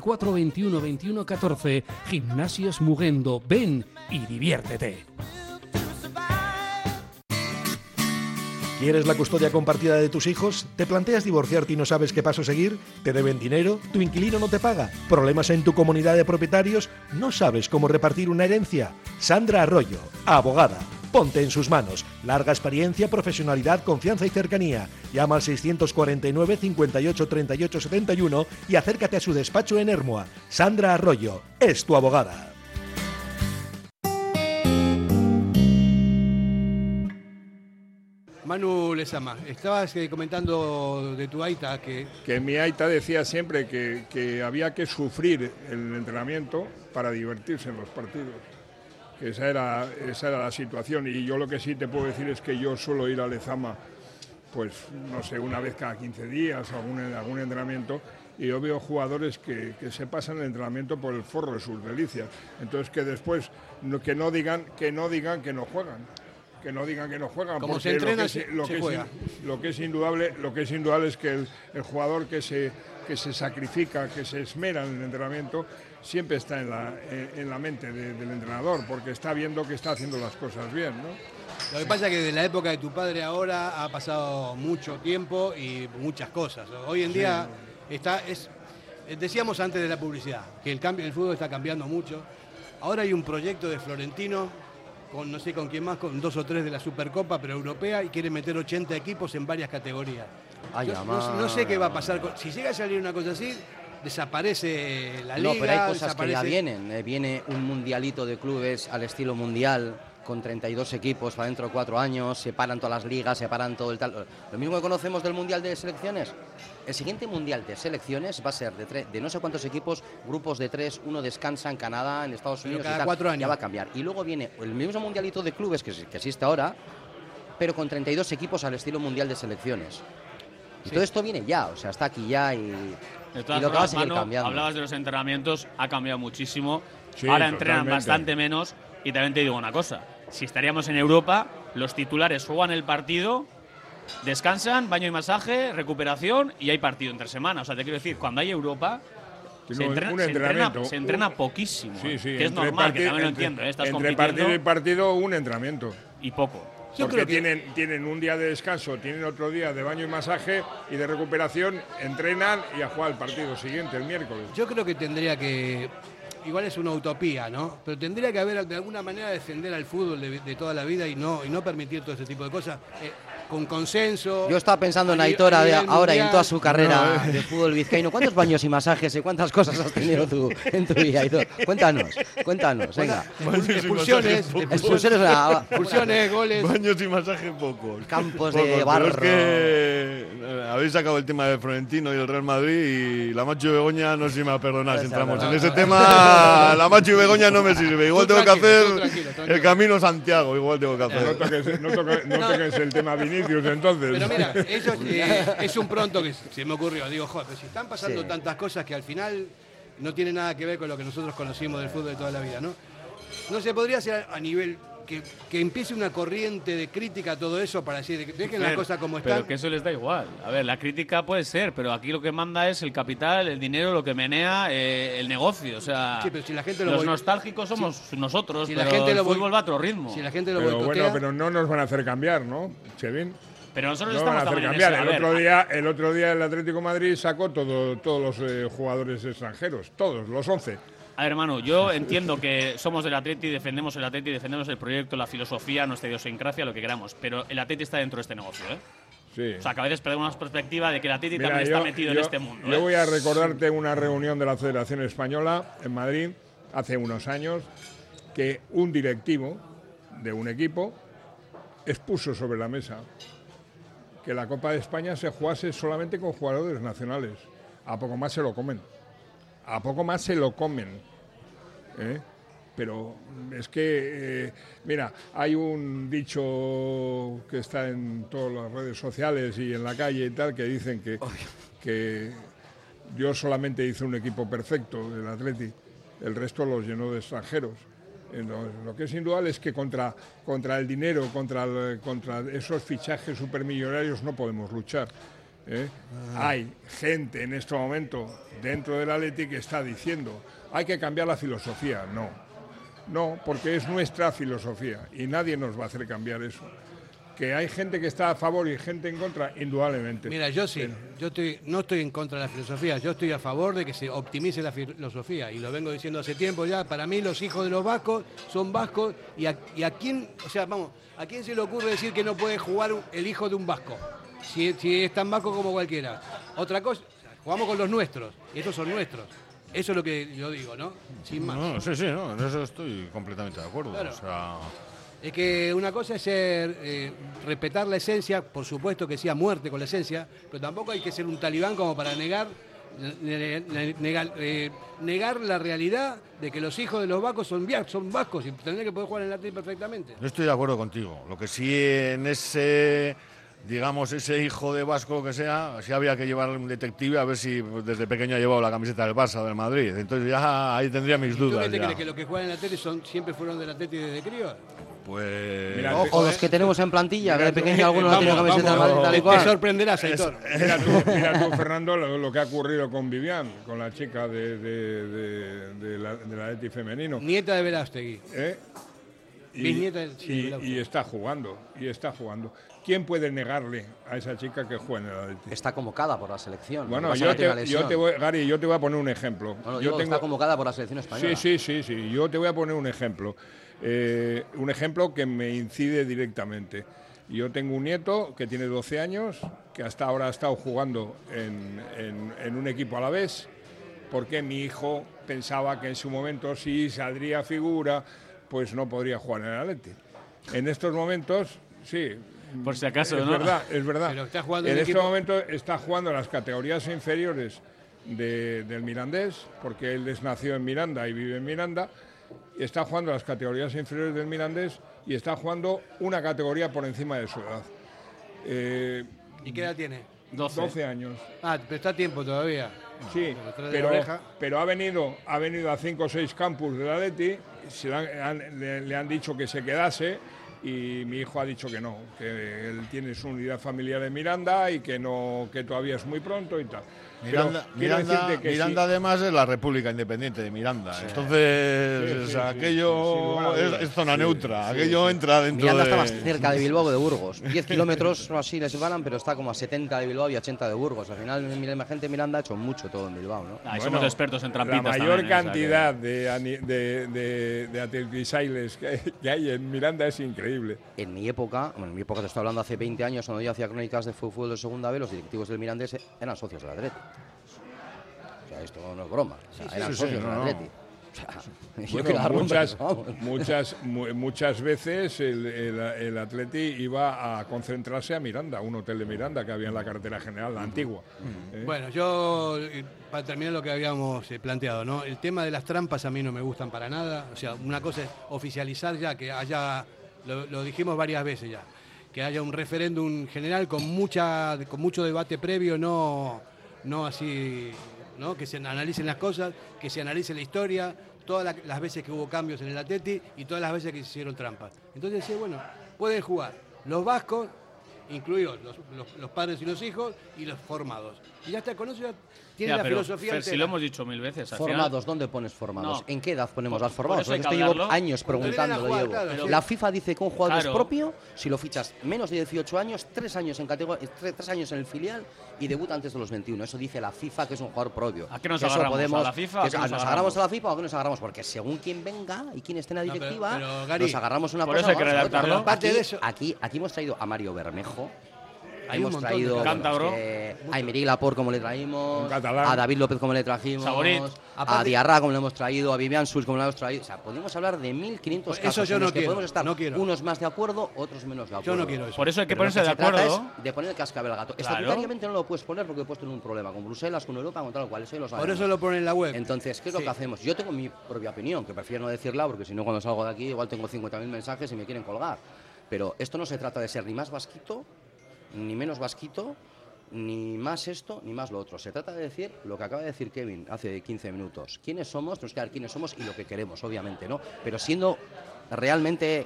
21 21 14. Gimnasios Mugendo. Ven y diviértete. ¿Quieres la custodia compartida de tus hijos? ¿Te planteas divorciarte y no sabes qué paso seguir? ¿Te deben dinero? ¿Tu inquilino no te paga? ¿Problemas en tu comunidad de propietarios? ¿No sabes cómo repartir una herencia? Sandra Arroyo, abogada. Ponte en sus manos. Larga experiencia, profesionalidad, confianza y cercanía. Llama al 649 58 38 71 y acércate a su despacho en Hermoa. Sandra Arroyo es tu abogada. Manu Lezama, estabas eh, comentando de tu Aita que... Que mi Aita decía siempre que, que había que sufrir el entrenamiento para divertirse en los partidos. Esa era, esa era la situación. Y yo lo que sí te puedo decir es que yo suelo ir a Lezama, pues no sé, una vez cada 15 días o algún, algún entrenamiento. Y yo veo jugadores que, que se pasan el entrenamiento por el forro de sus delicias. Entonces que después no, que, no digan, que no digan que no juegan que no digan que no juegan Como porque se entrena, lo, que se- es, lo, se que es juega. in- lo que es indudable lo que es indudable es que el, el jugador que se que se sacrifica que se esmera en el entrenamiento siempre está en la, en, en la mente de- del entrenador porque está viendo que está haciendo las cosas bien ¿no? Lo que pasa es que de la época de tu padre ahora ha pasado mucho tiempo y muchas cosas. Hoy en día está, es, eh, decíamos antes de la publicidad, que el cambio el fútbol está cambiando mucho. Ahora hay un proyecto de Florentino con no sé con quién más, con dos o tres de la Supercopa, pero europea, y quiere meter 80 equipos en varias categorías. Ay, Yo no, no sé qué va a pasar. con- si llega a salir una cosa así, desaparece la liga. No, pero hay cosas que ya vienen. Eh, viene un mundialito de clubes al estilo mundial con 32 equipos para dentro de cuatro años, se paran todas las ligas, se paran todo el tal. Lo mismo que conocemos del mundial de selecciones. El siguiente mundial de selecciones va a ser de, tre- de no sé cuántos equipos, grupos de tres, uno descansa en Canadá, en Estados Unidos. y cada tal. cuatro años. Ya va a cambiar. Y luego viene el mismo mundialito de clubes que, que existe ahora, pero con 32 equipos al estilo mundial de selecciones. Y Sí. todo esto viene ya, o sea, está aquí ya y, De y todas lo que va a formas, seguir Manu, cambiando. hablabas de los entrenamientos, ha cambiado muchísimo. Sí, Ahora entrenan totalmente. bastante menos. Y también te digo una cosa: si estaríamos en Europa, los titulares juegan el partido, descansan, baño y masaje, recuperación y hay partido entre semana. O sea, te quiero decir, cuando hay Europa. Se entrena, se entrena- se entrena poquísimo. Sí, sí, que es normal, que también lo entiendo. ¿eh? Estás entre compitiendo partido y partido un entrenamiento y poco. Yo porque creo que- tienen, tienen un día de descanso, tienen otro día de baño y masaje y de recuperación, entrenan y a jugar el partido siguiente, el miércoles. Yo creo que tendría que, igual es una utopía, ¿no? Pero tendría que haber de alguna manera defender al fútbol de, de toda la vida y no, y no permitir todo ese tipo de cosas. eh, con consenso. Yo estaba pensando en a ni- Aitor a a- nivel ahora y en toda su carrera No, eh. de fútbol vizcaíno. ¿Cuántos baños y masajes y cuántas cosas has tenido tú en tu vida, Aitor? Cuéntanos, cuéntanos, venga. Expulsiones, Expulsiones, expulsiones, goles. Baños y masajes pocos. Campos Pocos, de barro. es que eh, habéis sacado el tema del Florentino y el Real Madrid y la Macho y Begoña no sé si me va a perdonar si entramos en ese tema. La Macho y Begoña no me sirve. Igual tengo que hacer tú tranquilo, tranquilo. el camino Santiago. Igual tengo que No hacer. toques, no toques- no toques el tema Vinicius entonces. Pero mira, eso eh, es un pronto que se me ocurrió. Digo, joder, pero si están pasando Sí. tantas cosas que al final no tienen nada que ver con lo que nosotros conocimos del fútbol de toda la vida, ¿no? No se podría hacer a nivel que, que empiece una corriente de crítica a todo eso para decir, que dejen las cosas como Pero están. que eso les da igual. A ver, la crítica puede ser, pero aquí lo que manda es el capital, el dinero, lo que menea eh, el negocio. O sea, Sí, pero si la gente lo los nostálgicos somos nosotros, si pero la gente el lo boi- fútbol va a otro ritmo. Si la gente lo Pero boicotea, bueno, pero no nos van a hacer cambiar, ¿no? Chevin. Pero nosotros no estamos van a hacer cambiar. ese- El otro, día, el otro día el Atlético de Madrid sacó todo, todos los eh, jugadores extranjeros, todos, los 11. A ver, hermano, yo entiendo que somos del Atleti, defendemos el Atleti, defendemos el proyecto, la filosofía, nuestra idiosincrasia, lo que queramos, pero el Atleti está dentro de este negocio, ¿eh? Sí. O sea, que a veces perdemos la perspectiva de que el Atleti Mira, también yo- está metido en este mundo. Yo ¿eh? voy a recordarte una reunión de la Federación Española en Madrid hace unos años que un directivo de un equipo expuso sobre la mesa que la Copa de España se jugase solamente con jugadores nacionales. A poco más se lo comen. A poco más se lo comen. ¿eh? Pero es que, eh, mira, hay un dicho que está en todas las redes sociales y en la calle y tal que dicen que, que Dios solamente hizo un equipo perfecto del Atleti, el resto los llenó de extranjeros. Lo, lo que es indudable es que contra, contra el dinero, contra, el- contra esos fichajes supermillonarios no podemos luchar. ¿Eh? Hay gente en este momento dentro del Atleti que está diciendo hay que cambiar la filosofía. No, no, porque es nuestra filosofía y nadie nos va a hacer cambiar eso. Que hay gente que está a favor y gente en contra, indudablemente. Mira, yo sí, yo estoy, no estoy en contra de la filosofía, yo estoy a favor de que se optimice la filosofía y lo vengo diciendo hace tiempo ya. Para mí los hijos de los vascos son vascos y a, y a quién, o sea, vamos, ¿a quién se le ocurre decir que no puede jugar el hijo de un vasco? Si, si es tan vasco como cualquiera. Otra cosa, jugamos con los nuestros y estos son nuestros. Eso es lo que yo digo, ¿no? Sin más. No, sí, sí, no, en eso estoy completamente de acuerdo. Claro. O sea, Es que una cosa es ser, eh, respetar la esencia, por supuesto que sea muerte con la esencia, pero tampoco hay que ser un talibán como para negar, ne- ne- negar, eh, negar la realidad de que los hijos de los vascos son, vascos y tendrían que poder jugar en el Atlético perfectamente. yo estoy de acuerdo contigo. Lo que sí en ese, digamos, ese hijo de Vasco, que sea, sí había que llevar un detective a ver si pues, desde pequeño ha llevado la camiseta del Barça o del Madrid. Entonces ya ahí tendría mis ¿Y ¿Tú dudas. qué te ya. crees que los que juegan en la tele son, siempre fueron del Atlético desde crío? Pues. Mira, Ojo, los que tenemos en plantilla, que de Mira, pequeño alguno no vamos, tiene camiseta vamos, del Madrid, tal y cual. te sorprenderás, Aitor. Mira tú, mira tú, Fernando, lo, lo que ha ocurrido con Vivian, con la chica de, de, de, de la, de la Leti femenino. Nieta de Verástegui. ¿eh? Y, y- y está jugando, y está jugando. ¿Quién puede negarle a esa chica que juega en el Atleti? Está convocada por la selección. Bueno, yo te, yo te voy, Gary, yo te voy a poner un ejemplo. No, no, yo digo que está convocada por la selección española. Sí, sí, sí, sí. Yo te voy a poner un ejemplo. Eh, un ejemplo que me incide directamente. Yo tengo un nieto que tiene 12 años, que hasta ahora ha estado jugando en, en- en un equipo a la vez, porque mi hijo pensaba que en su momento si saldría figura, pues no podría jugar en el Atleti. En estos momentos, sí. Por si acaso, es ¿no? verdad, es verdad. Pero está jugando en en este equipo- momento está jugando las categorías inferiores de- del Mirandés, porque él es nació en Miranda y vive en Miranda. y Está jugando las categorías inferiores del Mirandés y está jugando una categoría por encima de su edad. Eh, ¿Y qué edad tiene? 12. 12 años. Ah, pero está a tiempo todavía. Sí, pero, pero ha venido ha venido a cinco o seis campus de la Leti, se le han, han- le, le han dicho que se quedase y mi hijo ha dicho que no, que él tiene su unidad familiar en Miranda y que no que todavía es muy pronto y tal. Miranda, Miranda, Miranda sí- además es la República Independiente de Miranda. Entonces, Sí, sea, sí, aquello es, zona Sí, neutra. sí, aquello sí. entra dentro Miranda de... está más cerca de Bilbao que de Burgos. 10 kilómetros o así les separan, pero está como a 70 de Bilbao y 80 de Burgos. Al final, la gente de Miranda ha hecho mucho todo en Bilbao, ¿no? Ahí Bueno, somos expertos en La trampitas mayor también, ¿eh? Que- cantidad de, de, de, de atletisailes que, hay- en Miranda es increíble. En mi época, bueno, en mi época te estoy hablando hace 20 años, cuando yo hacía crónicas de fútbol de segunda B, los directivos del Mirandés eran socios del Atleti. O sea, esto no es broma. O sea, eran sí, sí, socios no, del no. Atleti. O sea, Bueno, muchas, muchas, mu- muchas veces el, el, el Atleti iba a concentrarse a Miranda, un hotel de Miranda que había en la carretera general, la antigua. ¿eh? Bueno, yo, eh, para terminar lo que habíamos eh, planteado, ¿no? El tema de las trampas a mí no me gustan para nada. O sea, una cosa es oficializar ya, que haya, lo, lo dijimos varias veces ya, que haya un referéndum general con, mucha, con mucho debate previo, no, no así, ¿no? Que se analicen las cosas, que se analice la historia, todas la- las veces que hubo cambios en el Atleti y todas las veces que se hicieron trampas. Entonces, sí, bueno, pueden jugar los vascos, incluidos los, los- padres y los hijos, y los formados. Y ya está, con tiene Ya, la pero, filosofía Fer, si lo hemos dicho mil veces. al final- Formados, ¿dónde pones formados? No. ¿En qué edad ponemos Por- los formados? por eso esto llevo años preguntándolo, jugar, Diego. claro, La. FIFA dice que un jugador Claro. es propio si lo fichas menos de 18 años, 3 años en categoría, 3, años en el filial y debuta antes de los 21. Eso dice la FIFA que es un jugador propio. ¿A qué nos Que agarramos? podemos- ¿A la FIFA que nos ¿Nos agarramos a la FIFA o a qué nos agarramos? Porque según quien venga y quien esté en la No, pero- directiva, pero, Gary, nos agarramos una por cosa eso hay que aquí, de eso- aquí, aquí hemos traído a Mario Bermejo. Hemos de traído. Cántabro. que a Emery Laporte como le traímos, a David López como le trajimos, Saborit. a Diarra como le hemos traído, a Vivian Sus como le hemos traído. O sea, podemos hablar de 1500 Pues eso casos yo en no los que quiero, podemos estar no quiero. unos más de acuerdo, otros menos de acuerdo. Yo no quiero eso. Por eso hay que Pero ponerse de se trata acuerdo. es de poner el cascabel al gato. Claro. Estatutariamente no lo puedes poner porque puedes tener un problema con Bruselas, con Europa, con tal cual. Eso lo Por eso lo ponen en la web. Entonces, ¿qué es lo Sí. que hacemos? Yo tengo mi propia opinión, que prefiero no decirla porque si no cuando salgo de aquí igual tengo 50.000 mensajes y me quieren colgar. Pero esto no se trata de ser ni más vasquito, ni menos vasquito, ni más esto, ni más lo otro. Se trata de decir lo que acaba de decir Kevin hace 15 minutos. ¿Quiénes somos? Tenemos que ver quiénes somos y lo que queremos, obviamente, ¿no? Pero siendo realmente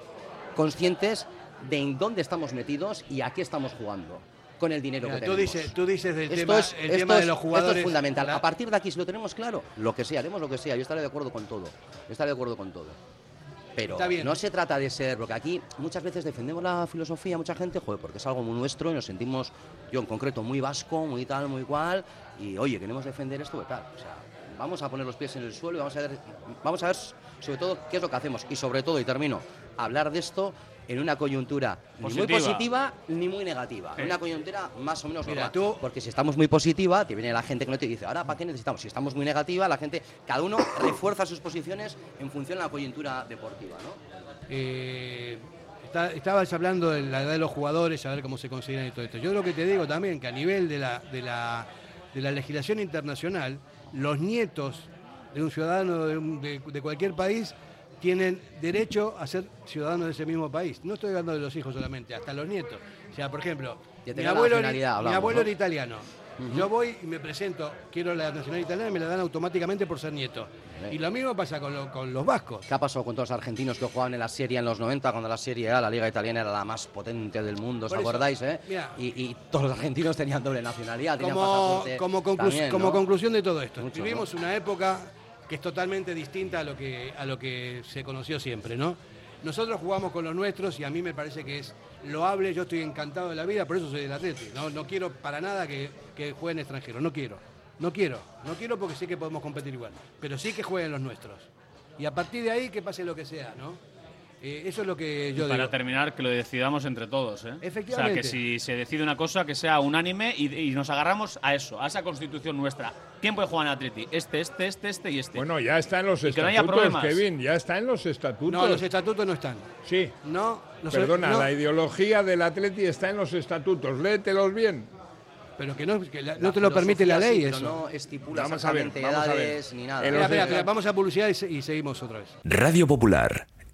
conscientes de en dónde estamos metidos y a qué estamos jugando con el dinero Mira, que tú, tenemos. dices, tú dices del Esto tema, es, el esto tema de los esto jugadores. es fundamental. A partir de aquí, si lo tenemos claro, lo que sea, haremos lo que sea. Yo estaré de acuerdo con todo. Yo estaré de acuerdo con todo. Pero no se trata de ser, porque aquí muchas veces defendemos la filosofía, mucha gente, joder, porque es algo muy nuestro y nos sentimos, yo en concreto, muy vasco, muy tal, muy cual, y oye, queremos defender esto y tal. O sea, vamos a poner los pies en el suelo y vamos a ver, vamos a ver sobre todo qué es lo que hacemos. Y sobre todo, y termino, hablar de esto en una coyuntura ni muy Positiva. ni muy negativa. En una coyuntura más o menos Mira, normal. tú- Porque si estamos muy positiva, te viene la gente que no te dice, ahora, ¿para qué necesitamos? Si estamos muy negativa, la gente, cada uno refuerza sus posiciones en función de la coyuntura deportiva, ¿no? Eh, está- estabas hablando de la edad de los jugadores, a ver cómo se consideran y todo esto. Yo lo que te digo también, que a nivel de la, de la, de la legislación internacional, los nietos de un ciudadano de, un- de- de cualquier país tienen derecho a ser ciudadanos de ese mismo país. No estoy hablando de los hijos solamente, hasta los nietos. O sea, por ejemplo, mi abuelo, mi hablamos, abuelo ¿no? era italiano. Yo voy y me presento, quiero la nacionalidad italiana y me la dan automáticamente por ser nieto. Y lo mismo pasa con, lo- con los vascos. ¿Qué ha pasado con todos los argentinos que jugaban en la Serie en los 90, cuando la Serie A, la Liga Italiana, era la más potente del mundo, ¿os acordáis? Eh? y, y todos los argentinos tenían doble nacionalidad, tenían como, pasaporte como, conclu- también, como ¿no? conclusión de todo esto, Mucho, vivimos una época que es totalmente distinta a lo que, a lo que se conoció siempre, ¿no? Nosotros jugamos con los nuestros y a mí me parece que es loable, yo estoy encantado de la vida, por eso soy del Atleti, no, quiero para nada que, que jueguen extranjeros, no quiero, no quiero, no quiero porque sé que podemos competir igual, pero sí que jueguen los nuestros. Y a partir de ahí que pase lo que sea, ¿no? Eh, eso es lo que yo Y para digo. terminar, que lo decidamos entre todos. ¿eh? Efectivamente. O sea, que si se decide una cosa, que sea unánime y, y nos agarramos a eso, a esa constitución nuestra. ¿Quién puede jugar en Atleti? Este, este, este, este y este. Bueno, ya está en los Y que no haya estatutos, problemas. Kevin, ya está en los estatutos. No, los estatutos no están. Sí. No, los- Perdona, no, la ideología del Atleti está en los estatutos. Léetelos bien. pero que no, que la- La no te lo permite la ley sí, eso. pero no estipula Vamos a ver, exactamente a ver. ni nada. Espera, espera, vamos a publicidad y, se- y seguimos otra vez. Radio Popular,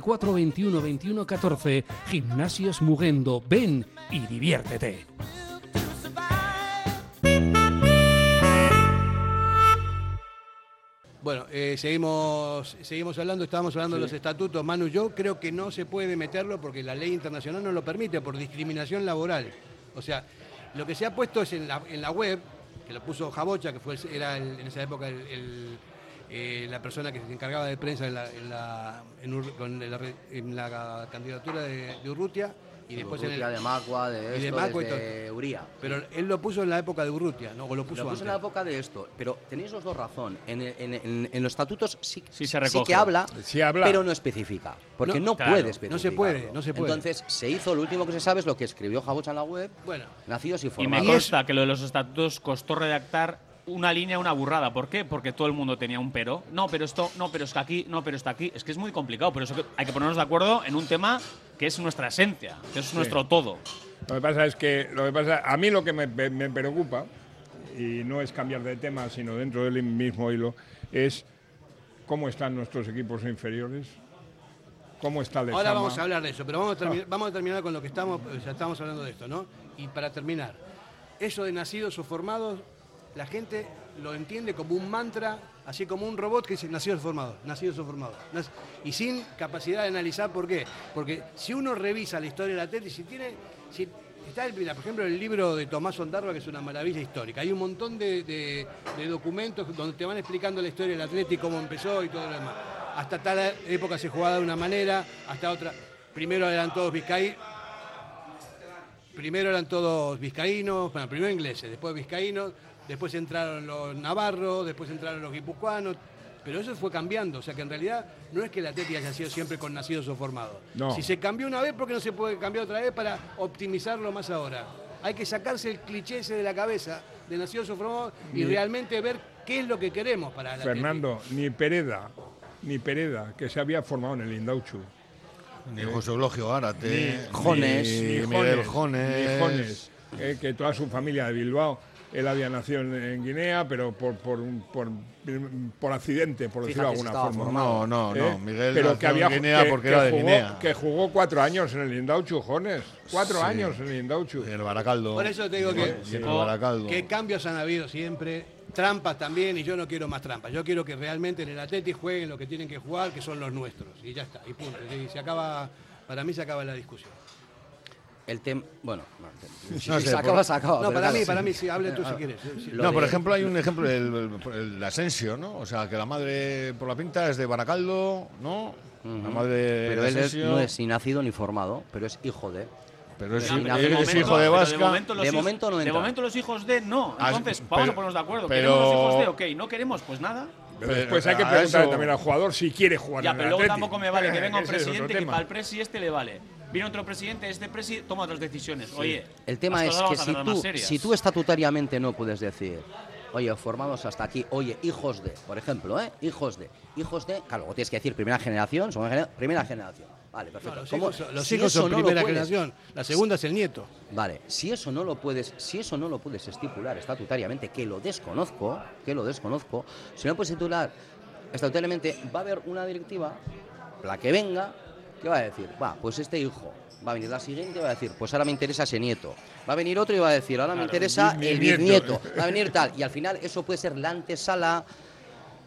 944 21 21 14. Gimnasios Mugendo. Ven y diviértete. Bueno, eh, seguimos, seguimos hablando, estábamos hablando de los estatutos. Manu, yo creo que no se puede meterlo porque la ley internacional no lo permite por discriminación laboral. O sea, lo que se ha puesto es en la, en la web, que lo puso Jabocha, que fue, era el- en esa época el, el, eh, la persona que se encargaba de prensa en la, en la, en Ur- con la en candidatura de, de Urrutia y después en Urrutia, el, de Macua, de y de esto, Macua y desde todo. Uría. Pero él lo puso en la época de Urrutia, ¿no? O lo puso Lo antes. puse en la época de esto, pero tenéis los dos razón. En, en- en- en los estatutos sí, Sí se sí que habla, Sí habla. pero no especifica. Porque No, no, claro, puede no especificar. se puede, no se puede. Entonces se hizo, lo último que se sabe es lo que escribió Jabocha en la web, Bueno, nacidos y Y me formados. consta que lo de los estatutos costó redactar una línea, una burrada. ¿Por qué? Porque todo el mundo tenía un pero. No, pero esto, no, pero es que aquí, no, pero está aquí. Es que es muy complicado. Por eso que hay que ponernos de acuerdo en un tema que es nuestra esencia, que es nuestro todo. Lo que pasa es que, lo que pasa, a mí lo que me, me- preocupa, y no es cambiar de tema, sino dentro del mismo hilo, es cómo están nuestros equipos inferiores, cómo está el ahora vamos a hablar de eso, pero vamos a, termi- vamos a terminar con lo que estamos, ya estamos hablando de esto, ¿no? Y para terminar, eso de nacidos o formados, la gente lo entiende como un mantra, así como un robot que dice nacidos o formados, nacidos o formados. Nac- Y sin capacidad de analizar por qué. Porque si uno revisa la historia del Atleti, si tiene. Si está el, por ejemplo, el libro de Tomás Ondarva, que es una maravilla histórica. Hay un montón de, de- de documentos donde te van explicando la historia del Atleti, cómo empezó y todo lo demás. Hasta tal época se jugaba de una manera, hasta otra. Primero eran todos vizcaínos. Primero eran todos vizcaínos, bueno, primero ingleses, después vizcaínos, después entraron los navarros, después entraron los guipuzcoanos, pero eso fue cambiando, o sea que en realidad no es que el Atleti haya sido siempre con nacidos o formados. No. Si se cambió una vez, ¿por qué no se puede cambiar otra vez para optimizarlo más ahora? Hay que sacarse el cliché ese de la cabeza de nacidos o formados y Ni- realmente ver qué es lo que queremos para el Atleti. Fernando, ni Pereda, ni Pereda, que se había formado en el Indauchu. Ni José Eulogio Árate, Ni- Jones. ni ni Miguel Jones, Jones. ni Jones, eh, que toda su familia de Bilbao, él había nacido en, en Guinea, pero por, por, un- por, por accidente, por decirlo de alguna forma. No, no, no. ¿Eh? Miguel pero nació que había en Guinea que- porque que era de jugó, Guinea. Que jugó cuatro años en el Indauchu, Jones. Cuatro Sí. años en el Indauchu. Y el Baracaldo. Por eso te digo que- el Baracaldo. ¿Qué cambios han habido siempre? Trampas también, y yo no quiero más trampas. Yo quiero que realmente en el Atleti jueguen lo que tienen que jugar, que son los nuestros. Y ya está, y punto. Y se acaba, para mí se acaba la discusión. El tema. Bueno, no, si No se acaba, por- se acaba. No, para claro, mí, para sí. mí, sí, hable tú si quieres. Sí, Lo No, de- por ejemplo, hay un ejemplo, el, el, el Asensio, ¿no? O sea, que la madre, por la pinta, es de Baracaldo, ¿no? La madre Pero de él es- no es ni nacido ni formado, pero es hijo de. pero es, de es momento- hijo de Vasca. De momento, los De hijos- momento no de entra. momento los hijos de no. Ah, Entonces, pero- vamos a ponernos de acuerdo. pero- ¿Queremos hijos de? Ok, no queremos, pues nada. Pero después hay que preguntarle eso- también al jugador si quiere jugar Ya, en el pero luego tampoco me vale que venga un presidente que para el presi este le vale. Viene otro presidente, este presi toma otras decisiones. Oye, El tema es que si tú, si tú estatutariamente no puedes decir, oye, formados hasta aquí, oye, hijos de, por ejemplo, ¿eh? Hijos de, hijos de, claro, luego tienes que decir primera generación, segunda generación, primera generación. Vale, No, perfecto. los ¿Cómo- hijos, son- los si hijos eso son no primera generación, la segunda es el nieto. Vale, si eso no lo puedes, si eso no lo puedes estipular estatutariamente, que lo desconozco, que lo desconozco, si no puedes estipular estatutariamente, va a haber una directiva, la que venga, que va a decir, va, pues este hijo, va a venir la siguiente y va a decir, pues ahora me interesa ese nieto. Va a venir otro y va a decir, ahora me Claro, interesa el bisnieto. Va a venir tal. Y al final eso puede ser la antesala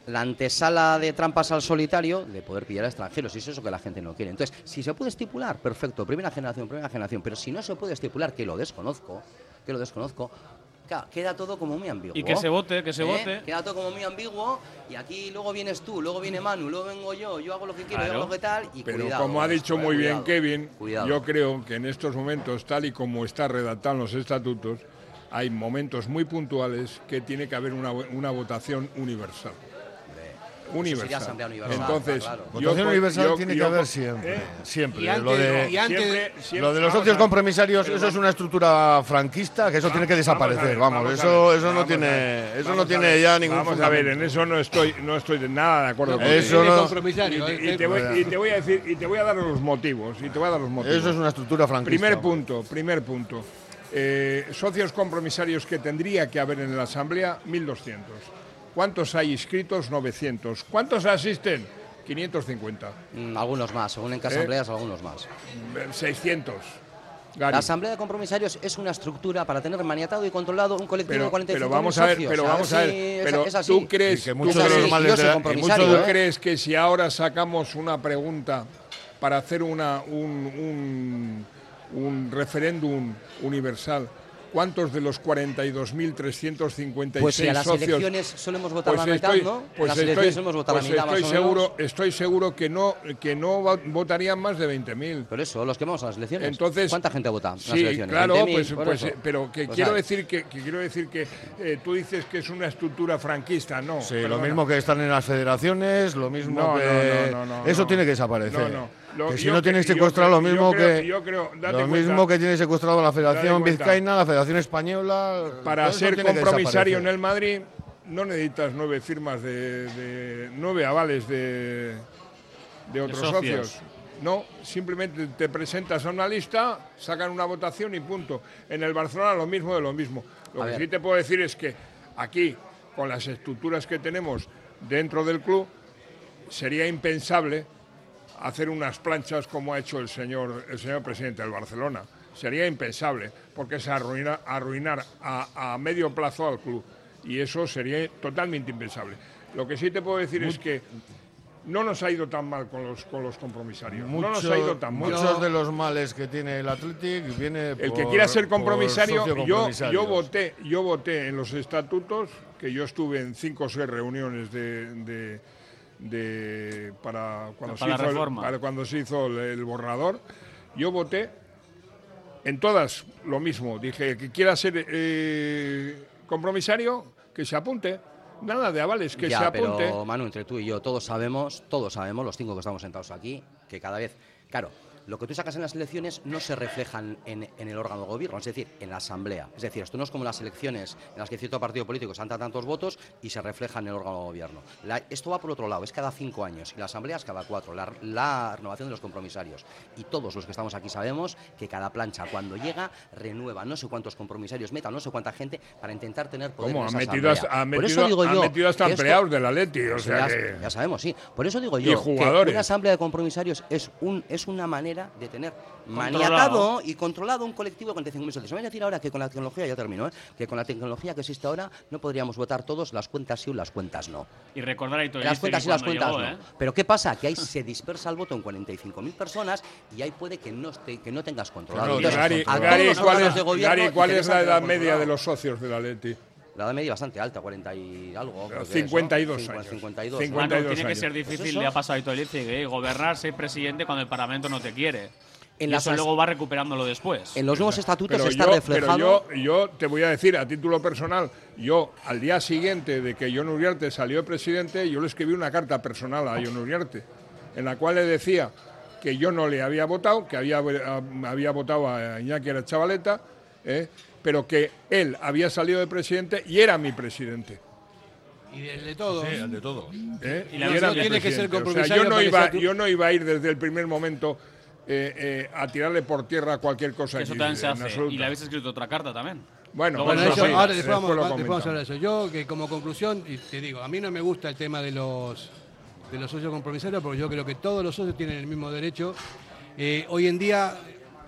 la antesala de trampas al solitario de poder pillar a extranjeros, y es eso que la gente no quiere. Entonces, si se puede estipular, perfecto, primera generación, primera generación, pero si no se puede estipular, que lo desconozco, que lo desconozco, claro, queda todo como muy ambiguo. Y que se vote, que se ¿Eh? vote. Queda todo como muy ambiguo, y aquí luego vienes tú, luego viene Manu, luego vengo yo, yo hago lo que quiero, yo hago lo que tal, y Pero cuidado como ha con dicho eh, muy bien cuidado, Kevin, cuidado. yo creo que en estos momentos, tal y como está redactado en los estatutos, hay momentos muy puntuales que tiene que haber una, una votación universal. Universal. sería asamblea universal, Entonces, claro. yo Votación universal yo- tiene yo que haber siempre. ¿eh? Siempre. Y antes- lo de, y antes- Siempre- siempre- lo de los socios compromisarios, eso es una estructura franquista que eso tiene que desaparecer. ver, Vamos, eso, eso no tiene, ver, eso no tiene ya ningún Vamos a ver, en eso no estoy, no estoy de nada de acuerdo con Eso no- Y eh, te, y te voy, y te voy a decir y te voy a dar los motivos y te voy a dar los motivos. Eso es una estructura franquista. Primer punto, primer punto. Eh, socios compromisarios que tendría que haber en la asamblea 1200. ¿Cuántos hay inscritos? 900. ¿Cuántos asisten? 550. Mm, algunos más, según en qué ¿Eh? asambleas, algunos más. Eh, 600. Gary. La asamblea de compromisarios es una estructura para tener maniatado y controlado un colectivo pero, de 45 pero vamos a ver, socios. pero vamos a ver, es- es tú crees, Y que muchos de los males de la- ¿Tú ¿eh? crees que si ahora sacamos una pregunta para hacer una, un, un, un referéndum universal, ¿cuántos de los 42.356 Pues si a las socios elecciones solemos votar pues la mitad, estoy, ¿no? pues las estoy- elecciones solemos votar pues la mitad estoy más o seguro, menos. estoy seguro que no que no votarían más de 20.000. Por eso, los que vamos a las elecciones. Entonces, ¿Cuánta gente vota en las Sí, elecciones? claro, 20.000, pues, pues, eh, pero que Pues quiero sabes. decir que, que quiero decir que eh, tú dices que es una estructura franquista, no. Sí, lo mismo que están en las federaciones, lo mismo No, que. no, no, no, no, eso no. tiene que desaparecer. Lo- que si no yo secuestrado creo- lo mismo yo creo- que. yo creo- date lo cuenta. mismo que tiene secuestrado la Federación. Vizcaína, la Federación Española. Para ser tiene compromisario en el Madrid no necesitas nueve firmas de, de- nueve avales de, de otros socios. socios. No, simplemente te presentas a una lista, sacan una votación y punto. En el Barcelona lo mismo de lo mismo. Lo A que ver. sí te puedo decir es que aquí, con las estructuras que tenemos dentro del club, sería impensable hacer unas planchas como ha hecho el señor, el señor presidente del Barcelona. Sería impensable, porque es arruina- arruinar a, a medio plazo al club. Y eso sería totalmente impensable. Lo que sí te puedo decir es que no nos ha ido tan mal con los, con los compromisarios. no nos ha ido tan mal. muchos de los males que tiene el Athletic viene El por- que quiera ser compromisario, yo, yo voté, yo voté en los estatutos, que yo estuve en cinco o seis reuniones de, de- de- para cuando Para la se hizo el- reforma. para cuando se hizo el, el borrador, yo voté en todas lo mismo. Dije que quiera ser eh, compromisario, que se apunte. Nada de avales, que ya, se apunte. pero Manu, entre tú y yo, todos sabemos, todos sabemos, los cinco que estamos sentados aquí, que cada vez, claro, lo que tú sacas en las elecciones no se reflejan en, en el órgano de gobierno, es decir, en la asamblea. Es decir, esto no es como las elecciones en las que cierto partido político saca tantos votos y se refleja en el órgano de gobierno. La- esto va por otro lado, es cada cinco años y la asamblea es cada cuatro, la, la renovación de los compromisarios. Y todos los que estamos aquí sabemos que cada plancha cuando llega renueva no sé cuántos compromisarios meta, no sé cuánta gente para intentar tener poder ¿Cómo? en Han esa metido, asamblea. hasta- han Por eso metido- digo han yo metido hasta empleados. O Pues sea ya, que- ya sabemos, sí. Por eso digo yo que una asamblea de compromisarios es un es una manera de tener Controlado. maniatado y controlado un colectivo de 45.000 socios. Me voy a decir ahora que con la tecnología, ya terminó, ¿eh? que con la tecnología que existe ahora no podríamos votar todos las cuentas sí o las cuentas no. Y recordar a Las cuentas sí, las cuando cuentas llegó, no. ¿eh? Pero ¿qué pasa? Que ahí se dispersa el voto en 45.000 personas y ahí puede que no, esté- que no tengas controlado. Entonces, Gary, a todos Gary, los ¿cuál, órganos es, de gobierno Gary, ¿cuál es la edad media de los socios del Atleti? La edad media bastante alta, 40 y algo. creo que es, ¿no? 52 Cincu- años. 52. 50. Manu, 52 tiene que ser difícil, le ha pasado a Ito ¿eh? gobernar, ser presidente cuando el Parlamento no te quiere. En y las eso luego va recuperándolo después. En los nuevos estatutos Pero está yo, reflejado. pero yo, yo te voy a decir a título personal, yo al día siguiente de que John Uriarte salió de presidente, yo le escribí una carta personal a John Uriarte, en la cual le decía que yo no le había votado, que había, había votado a Iñaki la chavaleta, ¿eh? Pero que él había salido de presidente y era mi presidente. Y del de todo. Sí, el de todo. ¿eh? Y la Y era mi tiene que ser presidente. O sea, compromisario yo, no iba, tu- yo no iba a ir desde el primer momento eh, eh, a tirarle por tierra cualquier cosa. Que eso también se hace. absoluto. Y le habéis escrito otra carta también. Bueno, Luego Bueno, eso eso, sí, ahora después después vamos, lo después vamos a hablar de eso. Yo, que como conclusión, y te digo, a mí no me gusta el tema de los, de los socios compromisarios, porque yo creo que todos los socios tienen el mismo derecho. Eh, hoy en día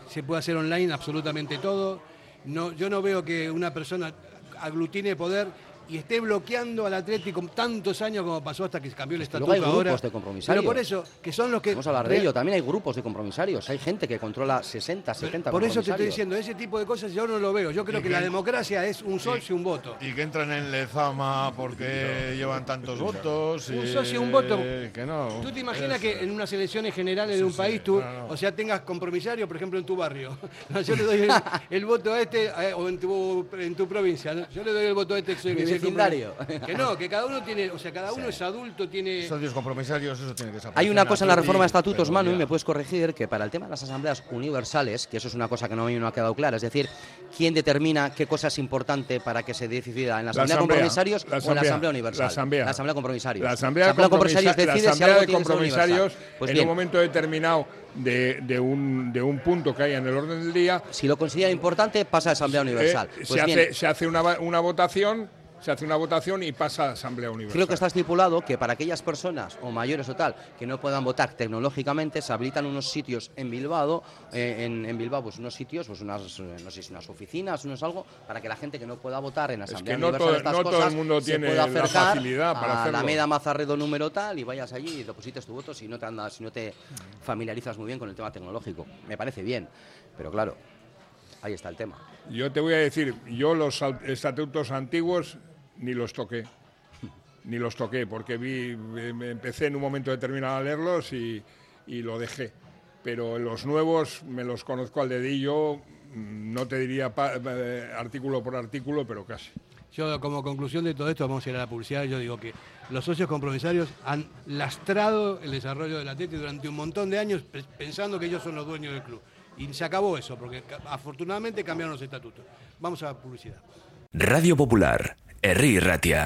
se puede hacer online absolutamente todo. No, yo no veo que una persona aglutine poder y esté bloqueando al Atlético tantos años como pasó hasta que cambió el Luego estatuto hay grupos ahora. de compromisarios. Pero por eso, que son los que... Vamos a hablar de ello. También hay grupos de compromisarios. Hay gente que controla 60, 70 Por eso te estoy compromisarios. diciendo, ese tipo de cosas yo no lo veo. Yo creo Y que la democracia es un sol y un voto. Y que entran en Lezama porque llevan tantos votos. Un y- socio, un voto. Que no. ¿Tú te imaginas Es- que en unas elecciones generales de un país tú, no, no. o sea, tengas compromisario, por ejemplo, en tu barrio? Yo le doy el, el voto a este, eh, o en tu, en tu provincia, ¿no? yo le doy el voto a este que soy vecindario. Que no, que cada uno tiene, o sea, cada uno es adulto, tiene. Socios compromisarios, eso tiene que desaparecer. Hay una cosa en la Sí, reforma de estatutos, Manu, y me puedes corregir, que para el tema de las asambleas universales, que eso es una cosa que no, a mí no ha quedado clara, es decir, ¿quién determina qué cosa es importante para que se decida en la asamblea, asamblea, compromisarios la o en la asamblea, asamblea universal? la asamblea. La asamblea compromisarios. La asamblea, compromisarios compromisa- la decide si asamblea algo de compromisarios. Pues en bien, un momento determinado de, de un, de un punto que haya en el orden del día. si lo considera importante, pasa a asamblea universal. eh, Pues se, bien, hace, se hace una, una votación, se hace una votación y pasa a asamblea universal. Creo que está estipulado que para aquellas personas o mayores o tal que no puedan votar tecnológicamente se habilitan unos sitios en Bilbao, eh, en, en Bilbao pues unos sitios, pues unas eh, no sé si unas oficinas, unos algo para que la gente que no pueda votar en asamblea que no universal todo- estas no todo cosas el mundo se tiene pueda la acercar facilidad para a hacerlo. la Meda Mazarredo número tal y vayas allí y deposites tu voto si no te andas, si no te familiarizas muy bien con el tema tecnológico. Me parece bien, pero claro, ahí está el tema. Yo te voy a decir, yo los estatutos antiguos ni los toqué. Ni los toqué, porque vi, me- empecé en un momento determinado a leerlos y, y lo dejé. Pero los nuevos me los conozco al dedillo, mm, no te diría pa- eh, artículo por artículo, pero casi. Yo, como conclusión de todo esto, vamos a ir a la publicidad. Yo digo que los socios compromisarios han lastrado el desarrollo del Atleti durante un montón de años pe- pensando que ellos son los dueños del club. Y se acabó eso, porque afortunadamente cambiaron los estatutos. Vamos a la publicidad. Radio Popular, herri irratia.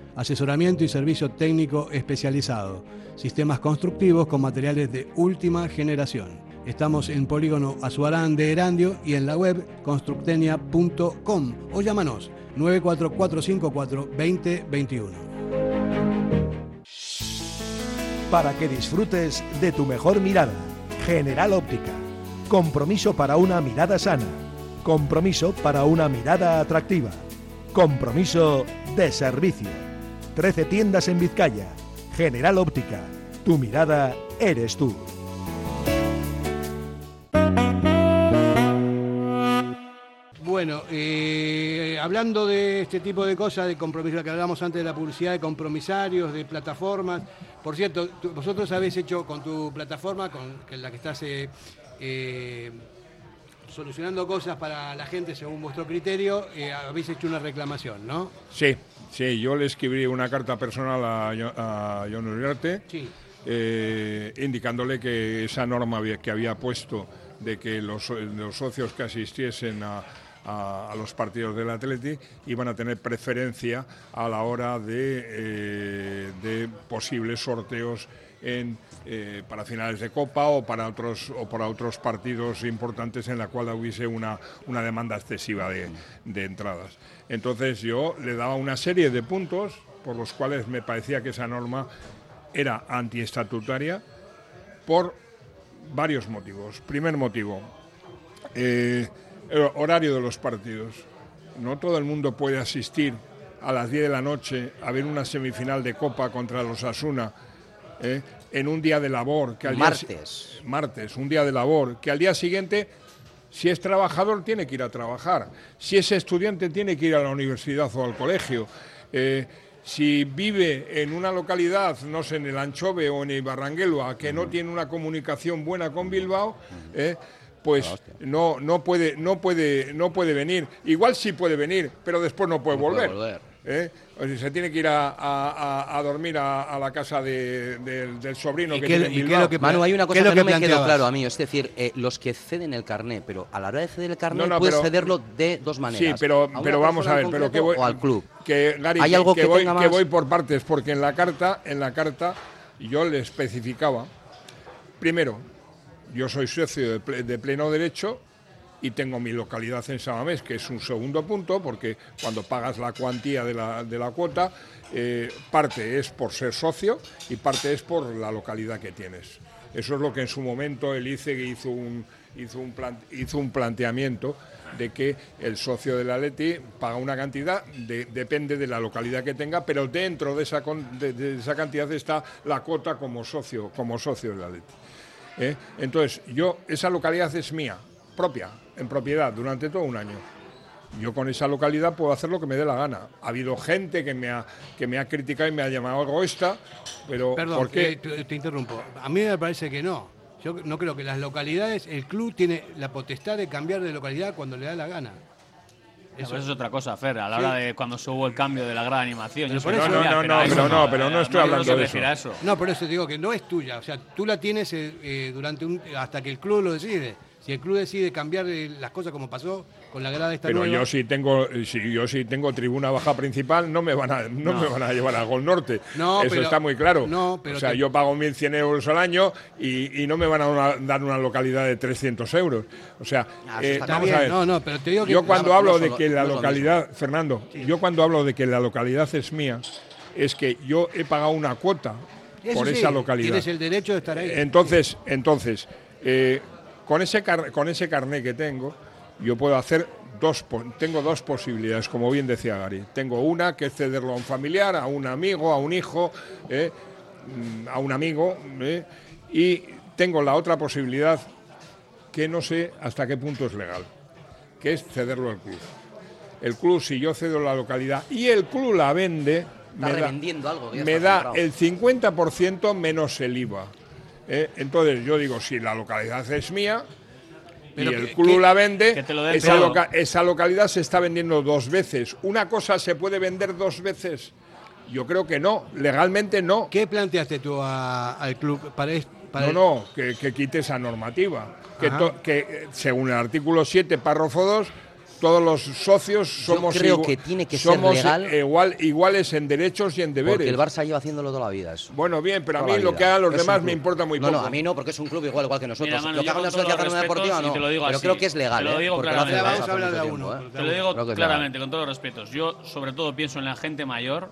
asesoramiento y servicio técnico especializado, sistemas constructivos con materiales de última generación. Estamos en Polígono Azuarán de Erandio y en la web constructenia.com o llámanos 94454 2021. Para que disfrutes de tu mejor mirada. General Óptica. Compromiso para una mirada sana. Compromiso para una mirada atractiva. Compromiso de servicio. 13 tiendas en Vizcaya. General Óptica. Tu mirada eres tú. Bueno, eh, hablando de este tipo de cosas, de compromiso, que hablamos antes de la publicidad, de compromisarios, de plataformas. Por cierto, tú- vosotros habéis hecho con tu plataforma, con la que estás eh, eh, solucionando cosas para la gente según vuestro criterio, eh, habéis hecho una reclamación, ¿no? Sí, sí, yo le escribí una carta personal a, a John Uriarte, Sí. eh, indicándole que esa norma que había puesto de que los, los socios que asistiesen a, a- a los partidos del Atleti iban a tener preferencia a la hora de, eh, de posibles sorteos en, eh, para finales de Copa o para otros o para otros partidos importantes en la cual hubiese una, una demanda excesiva de, de entradas. Entonces yo le daba una serie de puntos por los cuales me parecía que esa norma era antiestatutaria por varios motivos. Primer motivo, eh, el horario de los partidos. No todo el mundo puede asistir a las 10 de la noche a ver una semifinal de Copa contra los Asuna en un día de labor. Que al día si- Martes. martes, un día de labor, que al día siguiente, si es trabajador, tiene que ir a trabajar. Si es estudiante, tiene que ir a la universidad o al colegio. Eh, si vive en una localidad, no sé, en el Anchove o en el Barranguelua, que no tiene una comunicación buena con Bilbao, eh, pues no, no, puede, no, puede, no puede venir. Igual sí puede venir, pero después no puede No puede volver. volver. ¿eh? O sea, se tiene que ir a, a- dormir a, a la casa de- del- del sobrino ¿Y que tiene en y lo que Manu, hay una cosa ¿Qué es que, no que me quedó claro a mí, es decir, eh, los que ceden el carné, pero a la hora de ceder el carné No, no, puedes pero- cederlo de dos maneras. Sí, pero, A una pero vamos a ver, pero que voy, o al club. Que, Gary, ¿Hay que- algo que, que voy, que voy por partes, porque en la carta, en la carta yo le especificaba, primero, yo soy socio de pleno derecho y tengo mi localidad en Samamés, que es un segundo punto, porque cuando pagas la cuantía de la, de la cuota, eh, parte es por ser socio y parte es por la localidad que tienes. Eso es lo que en su momento el ICE hizo un, hizo un, hizo un planteamiento de que el socio del Atleti paga una cantidad, de- depende de la localidad que tenga, pero dentro de esa, de- de esa cantidad está la cuota como socio, como socio del Atleti. ¿eh? Entonces, yo, esa localidad es mía, propia, en propiedad, durante todo un año. Yo con esa localidad puedo hacer lo que me dé la gana. Ha habido gente que me ha, que me ha criticado y me ha llamado egoísta, pero Perdón, ¿por qué? eh, te, te interrumpo. A mí me parece que no. Yo no creo que las localidades, el club tiene la potestad de cambiar de localidad cuando le da la gana. Eso, eso es otra cosa, Fer, a la hora de cuando se hubo el cambio de la gran animación. Pero Yo No, no, no, pero no, pero no estoy hablando se de eso. No, por eso te digo que no es tuya. O sea, tú la tienes eh, eh, durante un, hasta que el club lo decide. Si el club decide cambiar eh, las cosas como pasó con la grada esta Pero nueva, yo si tengo, si yo si tengo tribuna baja principal, no me van a, no, No. me van a llevar al Gol Norte. No, Eso pero- está muy claro. no, pero o sea, te- yo pago 1.100 euros al año y, y no me van a una- dar una localidad de 300 euros. O sea, Ah, eh, está vamos bien. a ver. No, no, pero te digo que- yo cuando hablo de que la localidad, Fernando, yo cuando hablo de que la localidad es mía, es que yo he pagado una cuota Eso por sí, esa localidad. Tienes el derecho de estar ahí. Entonces, entonces eh, con, ese car- con ese carné que tengo, yo puedo hacer dos, tengo dos posibilidades, como bien decía Gary. Tengo una que es cederlo a un familiar, a un amigo, a un hijo, eh, mm, a un amigo, eh, y tengo la otra posibilidad que no sé hasta qué punto es legal, que es cederlo al club. El club, si yo cedo la localidad y el club la vende, Está me da, algo me da el 50% menos el IVA. ¿Eh? Entonces yo digo, si la localidad es mía Pero y el club que- la vende, esa, todo. loca- esa localidad se está vendiendo dos veces. ¿Una cosa se puede vender dos veces? Yo creo que no, legalmente no. ¿Qué planteaste tú a- al club para, para No, no, que, que quite esa normativa. Que, que, eh, según el artículo 7, párrafo 2, todos los socios somos, creo igu- que tiene que ser somos legal. igual, iguales en derechos y en deberes. Porque el Barça lleva haciéndolo toda la vida eso. Bueno, bien, pero a mí la lo que hagan los Es demás me importa muy no, poco. No, a mí no, porque es un club igual, igual que nosotros. Mira, lo que hagan respetos, deportivas y no. te lo digo pero así, creo que es legal, te lo ¿eh? digo claramente. Barça Vamos a hablar hace de mucho uno, tiempo, ¿eh? Te lo digo que es claramente, con todos los respetos. Yo, sobre todo, pienso en la gente mayor,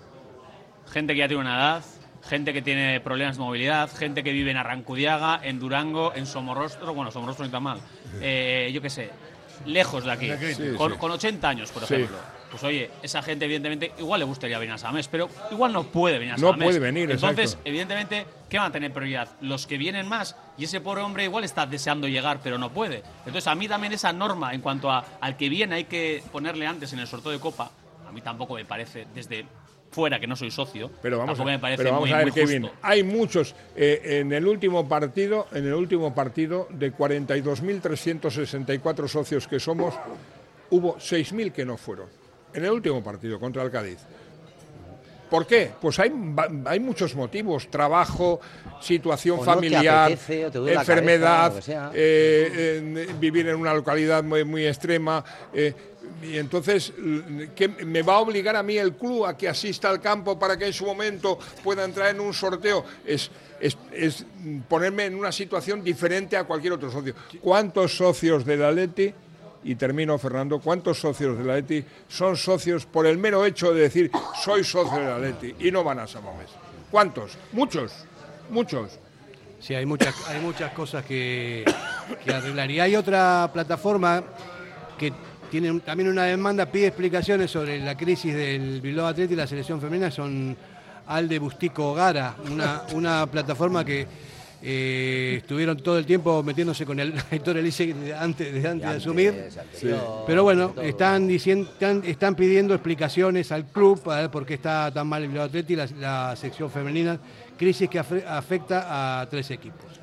gente que ya tiene una edad, gente que tiene problemas de movilidad, gente que vive en Arrancudiaga, en Durango, en Somorrostro, bueno, Somorrostro no está mal, eh, yo qué sé, lejos de aquí, Sí, con, sí. con 80 años, por Sí. ejemplo. Pues oye, esa gente evidentemente igual le gustaría venir a Samés, pero igual no puede venir a No Samés. puede venir, Entonces, exacto. evidentemente, ¿qué van a tener prioridad? Los que vienen más y ese pobre hombre igual está deseando llegar, pero no puede. Entonces, a mí también esa norma en cuanto a, al que viene hay que ponerle antes en el sorteo de Copa, a mí tampoco me parece, desde fuera que no soy socio, Pero vamos, tampoco a, me parece pero vamos muy, a ver, muy Kevin. justo. Hay muchos. eh, en el último partido, en el último partido, de 42.364 socios que somos, hubo 6.000 que no fueron. En el último partido contra el Cádiz. ¿Por qué? Pues hay, hay muchos motivos. Trabajo, situación O no te familiar, apetece, enfermedad, cabeza, eh, vivir en una localidad muy, muy extrema. eh, y entonces, ¿qué me va a obligar a mí el club a que asista al campo para que en su momento pueda entrar en un sorteo? Es, es, es ponerme en una situación diferente a cualquier otro socio. ¿Cuántos socios del Atleti, y termino Fernando, cuántos socios del Atleti son socios por el mero hecho de decir soy socio del Atleti y no van a Samamés? ¿Cuántos? Muchos, muchos. Sí, hay muchas, hay muchas cosas que, que arreglar. Y hay otra plataforma que tiene un- también una demanda, pide explicaciones sobre la crisis del Bilbao Atleti y la selección femenina, son Alde Bustico Gara, una, una plataforma que eh, estuvieron todo el tiempo metiéndose con el Héctor Elise de antes, de antes. De asumir. Pero bueno, están, diciendo, están, están pidiendo explicaciones al club para ver por qué está tan mal el Bilbao Athletic y la, la sección femenina, crisis que afe- afecta a tres equipos.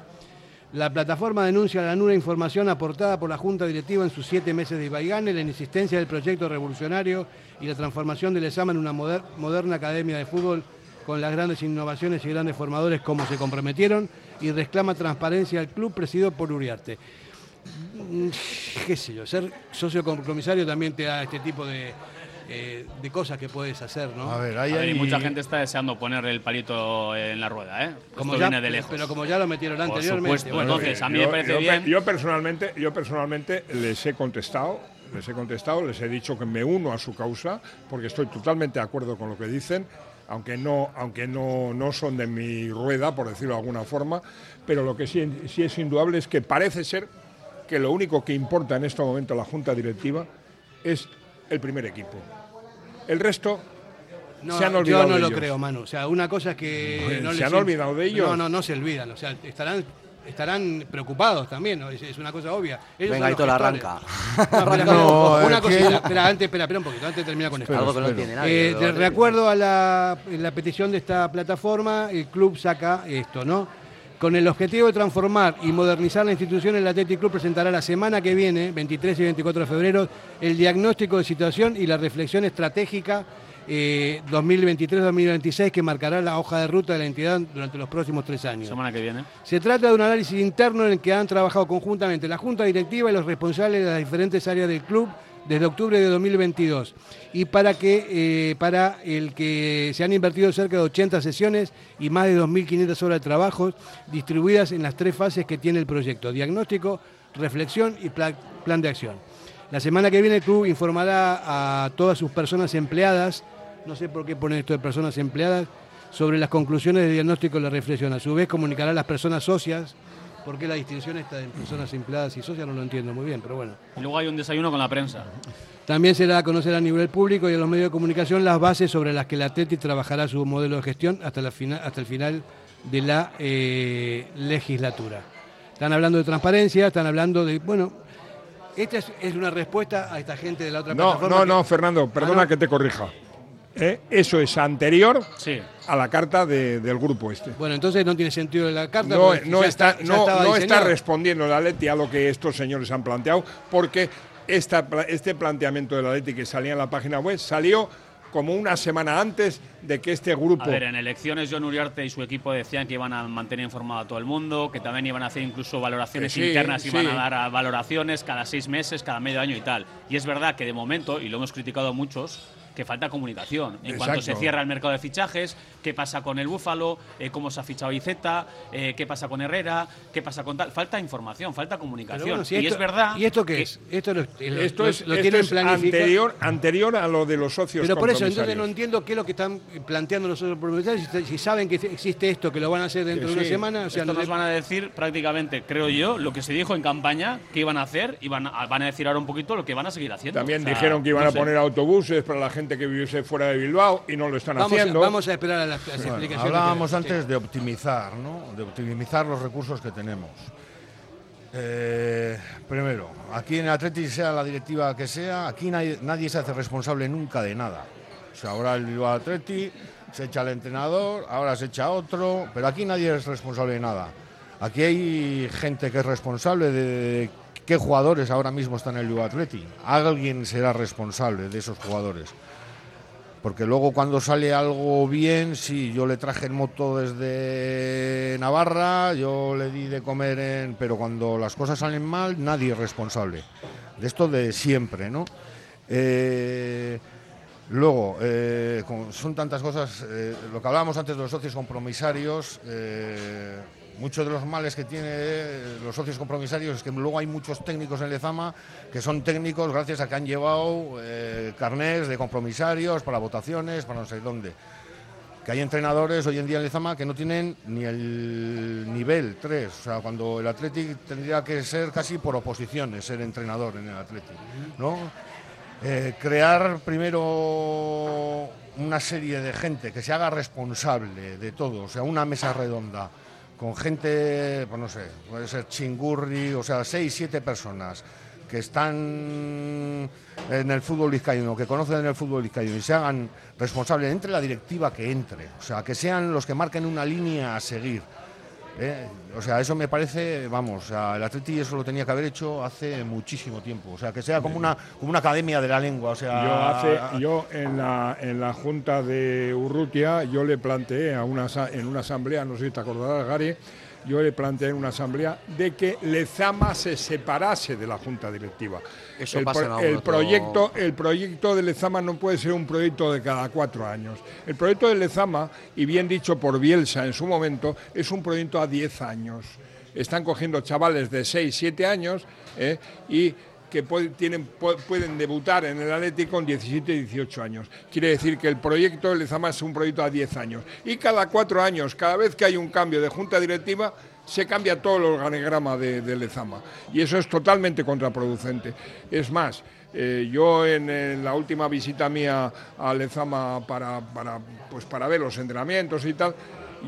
La plataforma denuncia la nula información aportada por la Junta Directiva en sus siete meses de Ibaigane, la inexistencia del proyecto revolucionario y la transformación del examen en una moder- moderna academia de fútbol con las grandes innovaciones y grandes formadores como se comprometieron y reclama transparencia al club presidido por Uriarte. Mm, qué sé yo, ser socio compromisario también te da este tipo de, eh, de cosas que puedes hacer, ¿no? A ver, A ver, y hay... mucha gente está deseando poner el palito en la rueda, ¿eh? Como Esto ya- viene de lejos. Pero como ya lo metieron Por anteriormente. supuesto, bueno, entonces, a mí yo, me parece yo bien. yo personalmente, yo personalmente les he contestado, les he contestado, les he dicho que me uno a su causa, porque estoy totalmente de acuerdo con lo que dicen, aunque no, aunque no, no son de mi rueda, por decirlo de alguna forma, pero lo que sí, sí es indudable es que parece ser que lo único que importa en este momento a la Junta Directiva es el primer equipo. El resto No, se han olvidado yo no de lo ellos. creo, Manu. O sea, una cosa es que. No ¿se les han olvidado de ellos? No, no, no se olvidan. O sea, estarán, estarán preocupados también, ¿no? Es, es una cosa obvia. Ellos Venga, Hito, la arranca. No, No, una que- espera, antes, espera, espera un poquito, antes de terminar con esto. Algo que no entiende nadie. Eh, recuerdo a la, la petición de esta plataforma, el club saca esto, ¿no? Con el objetivo de transformar y modernizar la institución, el Athletic Club presentará la semana que viene, 23 y 24 de febrero, el diagnóstico de situación y la reflexión estratégica eh, 2023-2026 que marcará la hoja de ruta de la entidad durante los próximos tres años. Semana que viene. Se trata de un análisis interno en el que han trabajado conjuntamente la Junta Directiva y los responsables de las diferentes áreas del club desde octubre de 2022 y para que eh, para el que se han invertido cerca de 80 sesiones y más de 2.500 horas de trabajo distribuidas en las tres fases que tiene el proyecto, diagnóstico, reflexión y pla- plan de acción. La semana que viene el club informará a todas sus personas empleadas, no sé por qué poner esto de personas empleadas, sobre las conclusiones del diagnóstico y la reflexión. A su vez comunicará a las personas socias, ¿por qué la distinción está en personas empleadas y socias? No lo entiendo muy bien, pero bueno. Y luego hay un desayuno con la prensa. También será a conocer a nivel público y a los medios de comunicación las bases sobre las que el Atleti trabajará su modelo de gestión hasta, la fina- hasta el final de la eh, legislatura. Están hablando de transparencia, están hablando de, bueno, esta es, es una respuesta a esta gente de la otra No, plataforma. no, que- no, Fernando, perdona Ah, no. que te corrija. ¿Eh? Eso es anterior Sí. a la carta de- del grupo este. Bueno, entonces no tiene sentido la carta. No, está, ya no, está respondiendo la Leti a lo que estos señores han planteado, porque esta este planteamiento de la Leti que salía en la página web salió como una semana antes de que este grupo. A ver, en elecciones John Uriarte y su equipo decían que iban a mantener informado a todo el mundo, que también iban a hacer incluso valoraciones sí, internas, sí. iban a dar a valoraciones cada seis meses, cada medio año y tal. Y es verdad que de momento, y lo hemos criticado muchos, que falta comunicación. En cuanto se cierra el mercado de fichajes, qué pasa con el Búfalo, eh, cómo se ha fichado Izeta, eh, qué pasa con Herrera, qué pasa con tal. Falta información, falta comunicación. bueno, si y esto- es verdad. ¿Y esto qué que- es? Esto lo, lo- esto lo- es, lo esto tienen es planificado. anterior, anterior a lo de los socios Pero por eso, entonces no entiendo qué es lo que están planteando los otros propietarios. Si, si saben que existe esto, que lo van a hacer dentro de una sí. semana, o sea, Esto no nos sé- van a decir prácticamente, creo yo, lo que se dijo en campaña que iban a hacer y van a, van a decir ahora un poquito lo que van a seguir haciendo. También O sea, dijeron que iban no a sé. poner autobuses para la gente que viviese fuera de Bilbao y no lo están vamos, a, haciendo. vamos a esperar a Bueno, hablábamos que- antes de optimizar, ¿no? De optimizar los recursos que tenemos. Eh, primero, aquí en Atleti, sea la directiva que sea, aquí nadie, nadie se hace responsable nunca de nada. O sea, ahora el Bilbao Atleti se echa al entrenador, ahora se echa otro, pero aquí nadie es responsable de nada. Aquí hay gente que es responsable de qué jugadores ahora mismo están en el Bilbao Atleti. Alguien será responsable de esos jugadores. Porque luego cuando sale algo bien, sí, yo le traje en moto desde Navarra, yo le di de comer en... Pero cuando las cosas salen mal, nadie es responsable. De esto de siempre, ¿no? Eh, luego, eh, son tantas cosas, eh, lo que hablábamos antes de los socios compromisarios, eh, muchos de los males que tiene eh, los socios compromisarios es que luego hay muchos técnicos en Lezama que son técnicos gracias a que han llevado eh, carnés de compromisarios para votaciones, para no sé dónde. Que hay entrenadores hoy en día en Lezama que no tienen ni el nivel 3. O sea, cuando el Athletic tendría que ser casi por oposiciones ser entrenador en el Athletic. ¿no? Eh, crear primero una serie de gente que se haga responsable de todo, o sea, una mesa redonda con gente, pues no sé, puede ser chingurri, o sea, seis, siete personas que están en el fútbol vizcaíno, que conocen el fútbol vizcaíno y se hagan responsables entre la directiva que entre, o sea, que sean los que marquen una línea a seguir. ¿Eh? O sea, eso me parece, vamos, el Atleti eso lo tenía que haber hecho hace muchísimo tiempo, o sea, que sea como una, como una academia de la lengua, o sea... Yo, hace, yo en, la, en la junta de Urrutia, yo le planteé a una, en una asamblea, no sé si te acordarás, Gary, yo le planteé en una asamblea de que Lezama se separase de la junta directiva. Eso el, pasa pro- en algún el otro- proyecto, el proyecto de Lezama no puede ser un proyecto de cada cuatro años. El proyecto de Lezama, y bien dicho por Bielsa en su momento, es un proyecto a 10 años. Están cogiendo chavales de 6, 7 años ¿eh? y que pueden, tienen, pu- pueden debutar en el Atlético con 17, 18 años. Quiere decir que el proyecto de Lezama es un proyecto a 10 años. Y cada cuatro años, cada vez que hay un cambio de junta directiva, se cambia todo el organigrama de, Lezama. Y eso es totalmente contraproducente. Es más, eh, yo en, la última visita mía a Lezama para, para, pues para ver los entrenamientos y tal,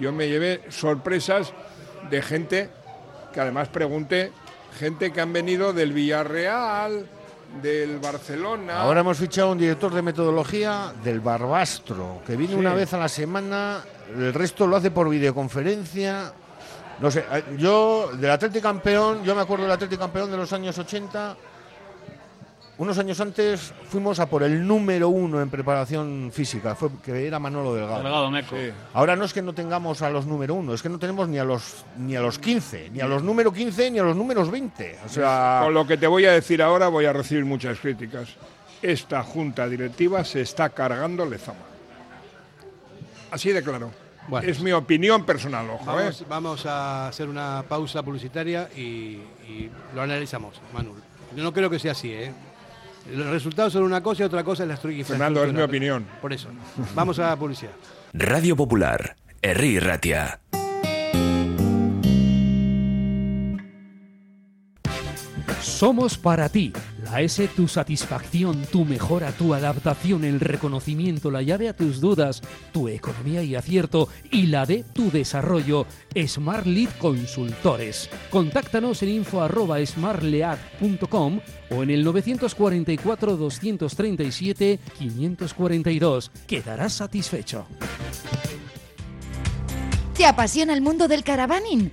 yo me llevé sorpresas de gente que además pregunté, gente que han venido del Villarreal, del Barcelona. Ahora hemos fichado un director de metodología del Barbastro, que viene Sí. una vez a la semana, el resto lo hace por videoconferencia. No sé, eh, yo del Atlético campeón, yo me acuerdo del Atlético campeón de los años 80. Unos años antes fuimos a por el número uno en preparación física, fue, que era Manolo Delgado. Delgado Meco. Sí. Ahora no es que no tengamos a los número uno, es que no tenemos ni a los ni a los 15, ni a los número 15, ni a los números 20. O sea, Con lo que te voy a decir ahora voy a recibir muchas críticas. Esta junta directiva se está cargando Lezama. Así de claro. Bueno. es mi opinión personal, ojo. ¿eh? Vamos, vamos a hacer una pausa publicitaria y, y lo analizamos, Manuel. Yo no creo que sea así, ¿eh? Los resultados son una cosa y otra cosa es la estru- Fernando, es mi infraestructura. opinión. Por eso. Vamos a la publicidad. Radio Popular, Herri Ratia. Somos para ti. La S, tu satisfacción, tu mejora, tu adaptación, el reconocimiento, la llave a tus dudas, tu economía y acierto y la de tu desarrollo. Smart Lead Consultores. Contáctanos en info arroba smartlead.com o en el 944 237 542. Quedarás satisfecho. ¿Te apasiona el mundo del caravaning?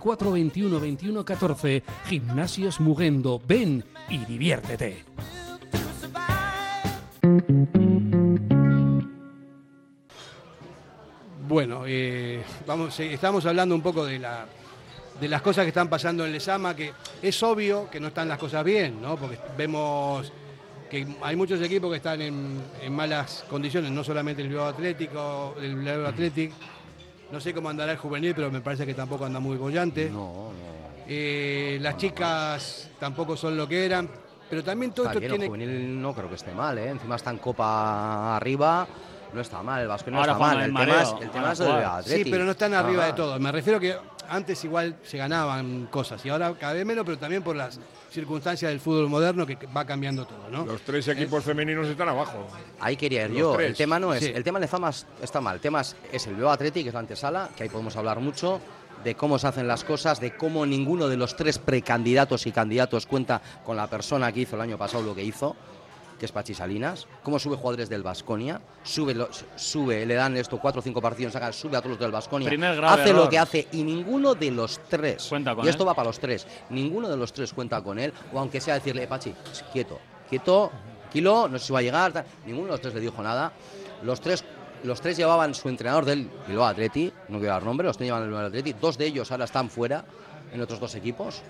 21 21 14. Gimnasios Mugendo. Ven y diviértete. Bueno, eh, vamos, estamos hablando un poco de, la, de las cosas que están pasando en Lesama, que es obvio que no están las cosas bien, ¿no? Porque vemos que hay muchos equipos que están en, en malas condiciones, no solamente el Bilbao Atlético, el Bilbao Athletic, no sé cómo andará el juvenil, pero me parece que tampoco anda muy bollante. Eh, las chicas tampoco son lo que eran, pero también todo Está esto bien, tiene... el juvenil no creo que esté mal, ¿eh? Encima está en Copa arriba, no está mal, el Vasco no Ahora está mal. el El tema es, el tema es el. Sí, pero no están arriba Ah. de todo. Me refiero que antes igual se ganaban cosas y ahora cada vez menos, pero también por las circunstancias del fútbol moderno que va cambiando todo, ¿no? Los tres equipos femeninos están abajo. Ahí quería ir Los yo. tres. El tema no es. Sí. El tema de fama es- está mal. El tema es, es el Bilbao Athletic, que es la antesala, que ahí podemos hablar mucho de cómo se hacen las cosas, de cómo ninguno de los tres precandidatos y candidatos cuenta con la persona que hizo el año pasado lo que hizo, que es Pachi Salinas, cómo sube jugadores del Vasconia, sube, sube, le dan esto cuatro o cinco partidos, saca, sube a todos los del Vasconia, grave hace lo que hace y ninguno de los tres, Cuenta con y esto él. va para los tres, ninguno de los tres cuenta con él, o aunque sea decirle, Pachi, quieto, quieto, kilo, no sé si va a llegar, tal". ninguno de los tres le dijo nada, los tres los tres llevaban su entrenador del Bilbao Atleti, no quiero dar nombre, los tres llevaban el Bilbao Atleti, dos de ellos ahora están fuera en otros dos equipos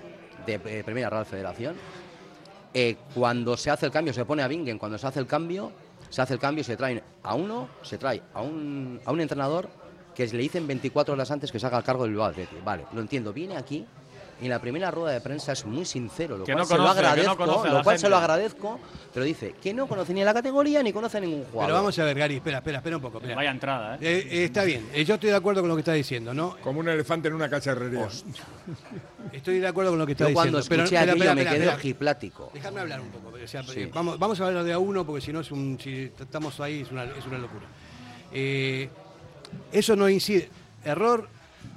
de eh, Primera Real Federación. Eh, cuando se hace el cambio, se pone a Bingen, cuando se hace el cambio, se hace el cambio se traen a uno, se trae a un, a un entrenador que le dicen 24 horas antes que se haga el cargo del Bilbao. Vale, lo entiendo, viene aquí en la primera rueda de prensa es muy sincero, lo Que cual no se lo conoce, que no agradezco, conoce a lo la cual se lo gente. agradezco, pero dice que no conoce ni a la categoría ni conoce a ningún jugador. Pero vamos a ver, Gary, espera, espera, espera un poco. espera. Vaya entrada, ¿eh? Eh, eh, está bien, eh, yo estoy de acuerdo con lo que está diciendo, ¿no? Como un elefante en una cacharrería. Estoy de acuerdo con lo que está Yo diciendo. cuando escuché espera, me quedé ojiplático. Déjame hablar un poco. o sea, Sí. eh, vamos, vamos a hablar de a uno porque si no es un, si estamos ahí es una, es una locura. Eh, eso no incide. Error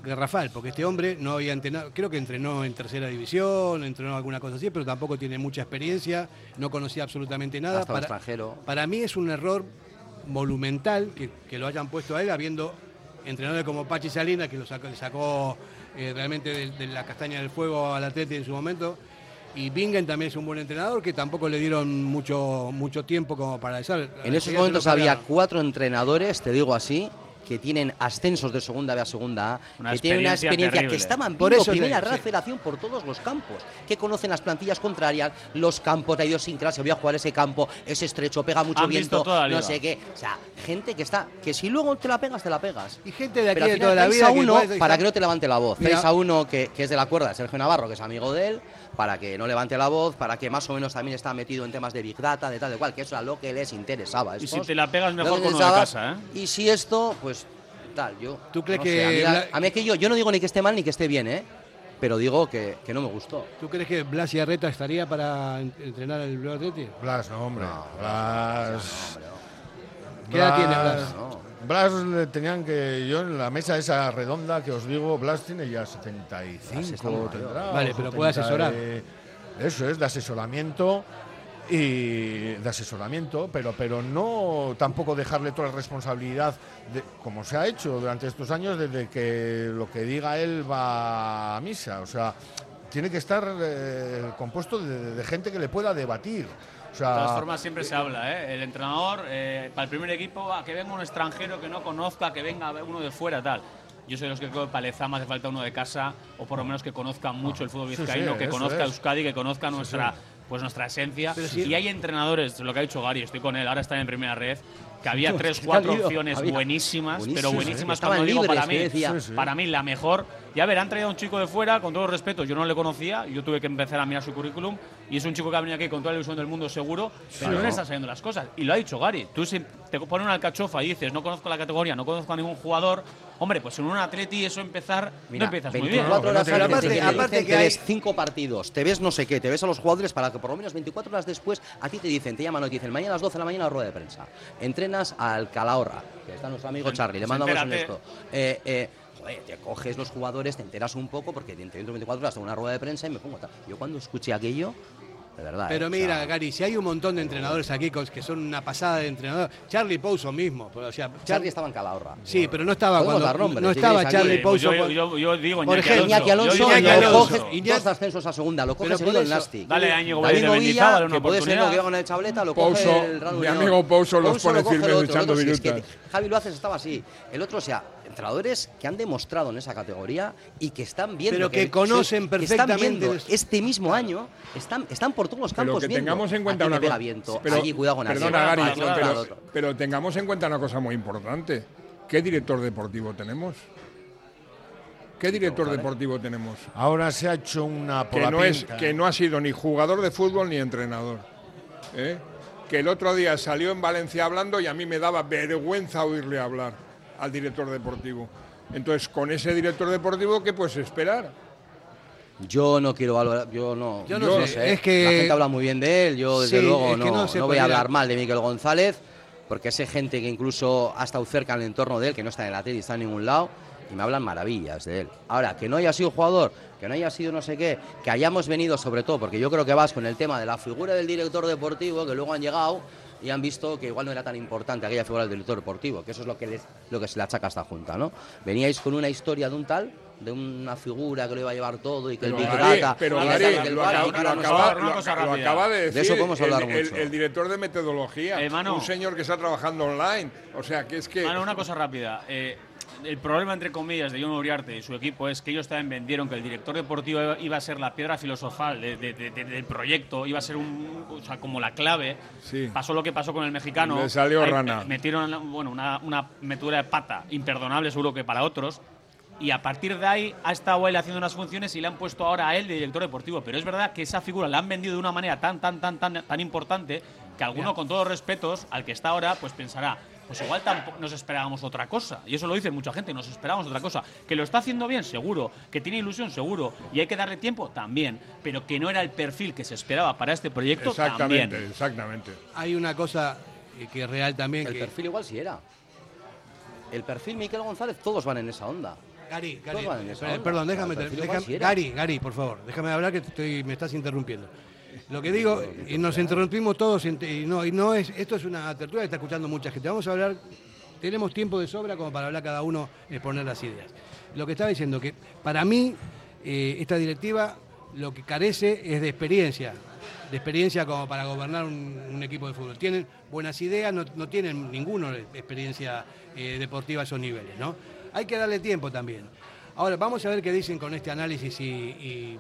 garrafal, porque este hombre no había entrenado, creo que entrenó en tercera división, entrenó alguna cosa así, pero tampoco tiene mucha experiencia, no conocía absolutamente nada. Hasta Para, extranjero. para mí es un error monumental que, que lo hayan puesto a él, habiendo entrenadores como Pachi Salinas, que lo sacó, le sacó eh, realmente de, de la castaña del fuego al Atleti en su momento. Y Bingen también es un buen entrenador que tampoco le dieron mucho, mucho tiempo como para desarrollar. En esos momentos había cuatro entrenadores, te digo así, que tienen ascensos de segunda B a segunda A, Una que tienen una experiencia terrible. que estaban Por eso primera digo, sí. Federación por todos los campos, que conocen las plantillas contrarias, los campos, la idiosincrasia, voy a jugar ese campo, es estrecho, pega mucho Han visto viento, toda la no sé qué. O sea, gente que está, que si luego te la pegas, te la pegas. Y gente de aquí Pero de toda la 3 vida. a que 1 puede- para que no te levante la voz. Mira. 3 a 1 que, que es de la cuerda de Sergio Navarro, que es amigo de él, para que no levante la voz, para que más o menos también está metido en temas de Big Data, de tal, de cual, que eso era lo que les interesaba. Y si te la pegas mejor con uno de interesaba, casa, ¿eh? Y si esto, pues tal, yo. ¿Tú crees no que sé, a, mí, la- Bla- a mí es que yo, yo no digo ni que esté mal ni que esté bien, ¿eh? Pero digo que, que no me gustó. ¿Tú crees que Blas y Arreta estaría para en- entrenar al Blue Atleti? Blas, no, hombre. Blas. ¿Qué edad tiene Blas? Blas le tenían que. Yo en la mesa esa redonda que os digo, Blas tiene ya 75. está muy tendrá, Vale, pero puede 70, asesorar. Eso es, de asesoramiento. Y de asesoramiento, pero, pero no tampoco dejarle toda la responsabilidad, de, como se ha hecho durante estos años, desde que lo que diga él va a misa. O sea, tiene que estar eh, compuesto de, de gente que le pueda debatir. O sea, De todas formas, siempre se habla, ¿eh? El entrenador, eh, para el primer equipo, va, que venga un extranjero que no conozca, que venga uno de fuera, tal. Yo soy de los que creo que para Lezama hace falta uno de casa, o por lo menos que conozca mucho el fútbol Sí, sí, vizcaíno, que conozca es. Euskadi, que conozca Sí, nuestra, pues nuestra esencia. Y hay entrenadores, lo que ha dicho Gary, estoy con él, ahora está en primera red, que había tres, cuatro opciones buenísimas, pero buenísimas cuando digo para mí, para mí la mejor. Ya ver, han traído a un chico de fuera, con todo respeto, yo no le conocía, yo tuve que empezar a mirar su currículum, y es un chico que ha venido aquí con toda la ilusión del mundo seguro, pero no le están saliendo las cosas. Y lo ha dicho Gary, tú si te pones una alcachofa y dices, no conozco la categoría, no conozco a ningún jugador, hombre, pues en un atleti eso empezar, Mira, no empiezas muy bien. 24 horas No, no, antes pero de que aparte- que te hay- ves cinco partidos, te ves no sé qué, te ves a los jugadores para que por lo menos 24 horas después a ti te dicen, te llaman o te dicen, mañana a las 12 de la mañana rueda de prensa. Entrenas al Calahorra, que está nuestro amigo Charlie, le mandamos un esto. Eh, eh, joder, te coges los jugadores, te enteras un poco, porque dentro de 24 horas tengo una rueda de prensa y me pongo tal. Yo cuando escuché aquello, de verdad. Pero eh, o mira, sea, Gary, si hay un montón de entrenadores aquí que son una pasada de entrenador. Charlie Pouso mismo. pero, o sea, Charlie estaba en Calahorra. Sí, pero no estaba cuando dar nombres, no estaba. Charlie Pues Pouso. yo, yo, yo digo Por Iñaki ejemplo, Iñaki Alonso, Iñaki lo Alonso. coge Iñaki- dos ascensos a segunda, lo coge seguido por el Nastic. Dale a Íñigo David de Movilla, Mendizábal una que puede ser lo que haga en el chableta, lo coge Pouso, el Real mi amigo Pouso los pone lo coge firmes el el virutas. Javi Luaces estaba así. El otro, o sea, entrenadores que han demostrado en esa categoría y que están viendo. Pero que conocen que están perfectamente viendo este mismo año, están, están por todos los Pero campos viendo. tengamos en cuenta una cosa. viento, pero- allí cuidado con Perdona, Gary, pero, pero tengamos en cuenta una cosa muy importante. ¿Qué director deportivo tenemos? ¿Qué director deportivo tenemos? ahora se ha hecho una Que no, es, que no ha sido ni jugador de fútbol ni entrenador. ¿eh? Que el otro día salió en Valencia hablando y a mí me daba vergüenza oírle hablar al director deportivo. Entonces, con ese director deportivo, ¿qué puedes esperar? Yo no quiero valorar, yo no, Yo no sé, es que- La gente habla muy bien de él, yo desde Sí, luego no, no sé, no voy a hablar mal de Miquel González, porque sé gente que incluso ha estado cerca en el entorno de él, que no está en la tele y está en ningún lado, y me hablan maravillas de él. Ahora, que no haya sido jugador, que no haya sido no sé qué, que hayamos venido sobre todo, porque yo creo que vas con el tema de la figura del director deportivo, que luego han llegado y han visto que igual no era tan importante aquella figura del director deportivo, que eso es lo que, les- lo que se le achaca a esta junta, ¿no? Veníais con una historia de un tal, de una figura que lo iba a llevar todo y que Pero el Big Data... pero tal, el lo acaba, lo acaba- lo- lo de decir De eso podemos el- hablar el, mucho. el director de metodología, Eh, Manu. un señor que está trabajando online. O sea, que es que... Manu, una cosa rápida. Eh, el problema, entre comillas, de John Uriarte y su equipo es que ellos también vendieron que el director deportivo iba- a ser la piedra filosofal de- de- de- de- del proyecto, iba a ser un, o sea, como la clave. Sí. Pasó lo que pasó con el mexicano. Le salió Ahí, rana. Metieron bueno, una, una metedura de pata imperdonable, seguro que para otros. Y a partir de ahí ha estado él haciendo unas funciones y le han puesto ahora a él de director deportivo. Pero es verdad que esa figura la han vendido de una manera tan, tan, tan, tan, tan importante que alguno, con todos respetos, al que está ahora, pues pensará, pues igual tampoco nos esperábamos otra cosa. Y eso lo dice mucha gente, nos esperábamos otra cosa. Que lo está haciendo bien, seguro. Que tiene ilusión, seguro. Y hay que darle tiempo, también. Pero que no era el perfil que se esperaba para este proyecto, Exactamente, también. exactamente. Hay una cosa eh, que es real también. El que, perfil igual sí era. El perfil Miquel González, todos van en esa onda. Gary, Todos Gary, van en esa onda. perdón, déjame, déjame-. Gary, Gary, por favor, déjame hablar que te estoy, me estás interrumpiendo. Lo que digo, y nos interrumpimos todos, y no, y no es, esto es una tertulia que está escuchando mucha gente. Vamos a hablar, tenemos tiempo de sobra como para hablar cada uno, exponer las ideas. Lo que estaba diciendo, que para mí, eh, esta directiva lo que carece es de experiencia, de experiencia como para gobernar un, equipo de fútbol. Tienen buenas ideas, no, no tienen ninguno experiencia eh, deportiva a esos niveles, ¿no? Hay que darle tiempo también. Ahora, vamos a ver qué dicen con este análisis y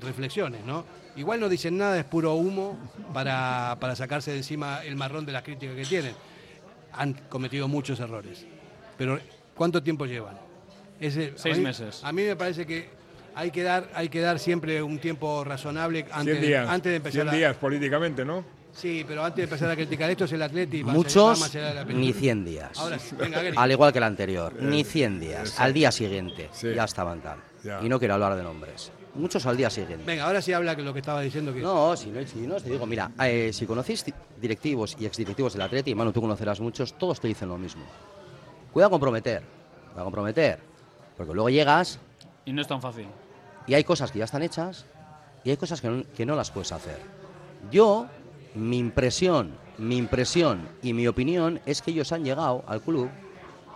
reflexiones, ¿no? Igual no dicen nada, es puro humo para, para sacarse de encima el marrón de las críticas que tienen. Han cometido muchos errores. Pero, ¿cuánto tiempo llevan? Ese- Seis a mí- meses. A mí me parece que hay que dar, hay que dar siempre un tiempo razonable 100 antes, de- días, antes de empezar 100 a, días políticamente, ¿no? Sí, pero antes de empezar a criticar esto es el Atleti. a va Muchos, más allá de la pelota. ni 100 días. Ahora venga. Al igual que el anterior, Eh, ni 100 días. Al día siguiente ya estaban tal. Ya. Y no quiero hablar de nombres. Muchos al día siguiente. Venga, ahora sí habla que lo que estaba diciendo que No, si no, si no, te digo, mira, eh, si conocéis di- directivos y exdirectivos del Atleti, y Manu, tú conocerás muchos, todos te dicen lo mismo. Cuidado comprometer, cuidado comprometer, porque luego llegas Y no es tan fácil. y hay cosas que ya están hechas y hay cosas que no, que no las puedes hacer. Yo, mi impresión, mi impresión y mi opinión es que ellos han llegado al club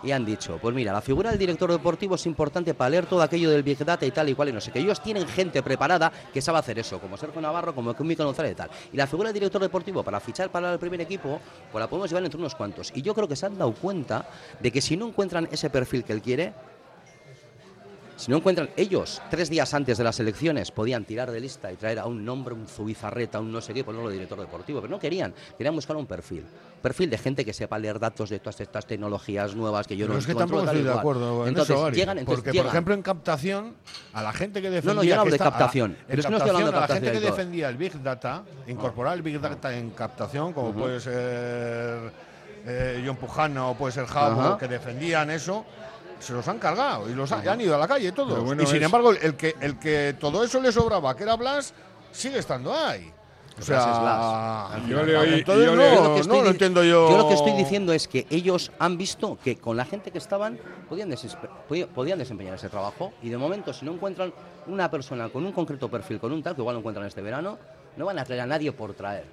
y han dicho, pues mira, la figura del director deportivo es importante para leer todo aquello del Big Data y tal y cual y no sé qué. Ellos tienen gente preparada que sabe hacer eso, como Sergio Navarro, como Mikel González y tal. Y la figura del director deportivo para fichar para el primer equipo, pues la podemos llevar entre unos cuantos. Y yo creo que se han dado cuenta de que si no encuentran ese perfil que él quiere, si no encuentran ellos, tres días antes de las elecciones, podían tirar de lista y traer a un nombre, un Zubizarreta, un no sé qué, ponerlo de director deportivo, pero no querían, querían buscar un perfil. Perfil de gente que sepa leer datos de todas estas tecnologías nuevas que yo Pero no es que tampoco estoy de acuerdo en entonces, eso, llegan, entonces porque, llegan. por ejemplo, en captación, a la gente que defendía... No, no, yo no hablo de captación, a- pero no estoy hablando de captación, a la gente que defendía el Big Data, incorporar el Big Data en captación, como puede ser eh, John Pujana o puede ser Javo, que defendían eso, se los han cargado y los ha- y han ido a la calle todos. Bueno, y sin es- embargo, el que, el que todo eso le sobraba, que era Blas, sigue estando ahí. O sea, Blas. Yo le oí- entonces yo no, Yo lo que estoy no lo entiendo yo. Yo lo que estoy diciendo es que ellos han visto que con la gente que estaban podían, podían desempeñar ese trabajo y de momento si no encuentran una persona con un concreto perfil, con un tal, que igual lo encuentran este verano, no van a traer a nadie por traer.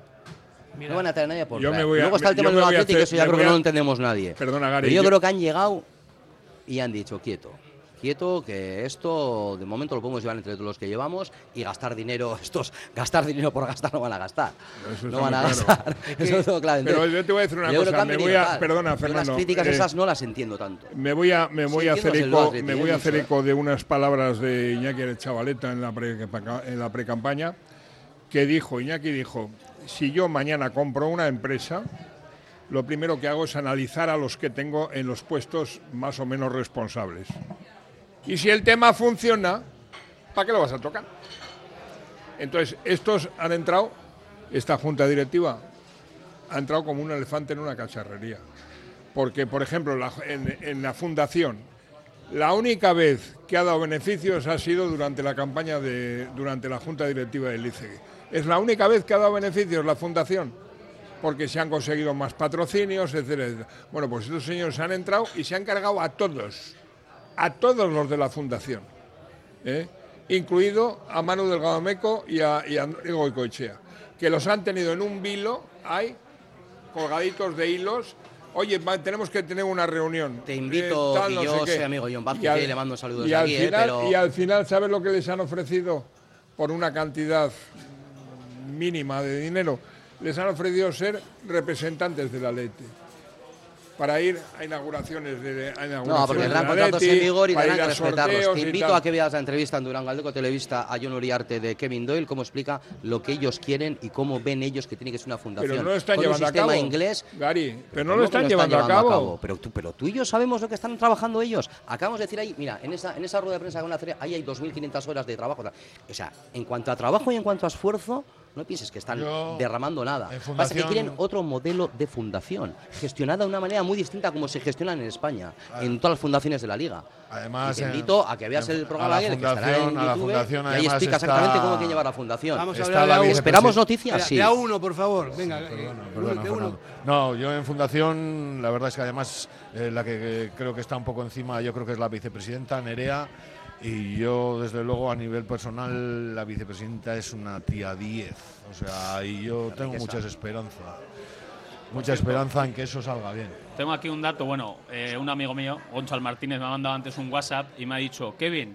no van a traer a nadie por yo traer. me voy a- Luego está el tema del Atlético, eso ya creo que no lo entendemos nadie. Perdona, Gary, Pero yo, yo- creo que han llegado y han dicho quieto. Quieto, que esto de momento lo podemos llevar entre todos los que llevamos y gastar dinero, estos, gastar dinero por gastar no van a gastar. Eso no van a claro. gastar. Eso claro. Pero yo te voy a decir una cosa, me voy a- tal. perdona, Fernando, Las críticas eh, esas no las entiendo tanto. Me voy a, me voy Sí, a hacer eco, me voy a hacer eco de unas palabras de Iñaki el Chavaleta en la pre, en la pre-campaña, que dijo, Iñaki dijo, si yo mañana compro una empresa, lo primero que hago es analizar a los que tengo en los puestos más o menos responsables. Y si el tema funciona, ¿para qué lo vas a tocar? Entonces, estos han entrado, esta junta directiva ha entrado como un elefante en una cacharrería. Porque, por ejemplo, en, la fundación, La única vez que ha dado beneficios ha sido durante la campaña de, durante la Junta Directiva del ICEGI. Es la única vez que ha dado beneficios la Fundación, porque se han conseguido más patrocinios, etcétera, etcétera. Bueno, pues estos señores han entrado y se han cargado a todos, a todos los de la Fundación, ¿eh? incluido a Manu Delgado Meco y a, y a Goicoechea, que los han tenido en un vilo, hay colgaditos de hilos. Oye, tenemos que tener una reunión. Te invito, Eh, tal, y no yo sé qué. soy amigo John Vázquez, Y al- que le mando saludos y al aquí, eh, final, pero- Y al final, ¿sabes lo que les han ofrecido? Por una cantidad mínima de dinero. Les han ofrecido ser representantes del Atleti. Para ir a inauguraciones de. a No, inauguraciones porque del tendrán contratos en vigor y tendrán que a respetarlos. Te invito a que veas la entrevista en Durán Galdeco Televista a John Uriarte de Kevin Doyle, cómo explica lo que ellos quieren y cómo ven ellos que tiene que ser una fundación. Pero no lo están con llevando un a sistema cabo. inglés. Gary, pero no ¿Cómo lo están llevando a cabo. Pero tú, pero tú y yo sabemos lo que están trabajando ellos. Acabamos de decir ahí, mira, en esa, en esa rueda de prensa que van a hacer, ahí hay 2.500 horas de trabajo. O sea, en cuanto a trabajo y en cuanto a esfuerzo, no pienses que están Yo, derramando nada. en Pasa que fundación- quieren otro modelo de fundación, gestionada de una manera muy distinta a como se gestionan en España, en todas las fundaciones de la liga. Además, y te en- invito a que veas en- el programa que estará en fundación- YouTube, fundación, y ahí explica está- exactamente cómo hay que llevar la fundación. Vamos a hablar la de. ¿Esperamos noticias? Sí. De a uno, por favor. Venga, eh, Perdona, uno, perdona, de uno. No, yo en fundación, la verdad es que además eh, la que, que creo que está un poco encima, yo creo que es la vicepresidenta Nerea. Y yo, desde luego, a nivel personal, la vicepresidenta es una tía 10. O sea, y yo tengo riqueza. muchas esperanzas. Mucha esperanza en que eso salga bien. Tengo aquí un dato, bueno, eh, un amigo mío, Gonzalo Martínez, me ha mandado antes un WhatsApp y me ha dicho, Kevin,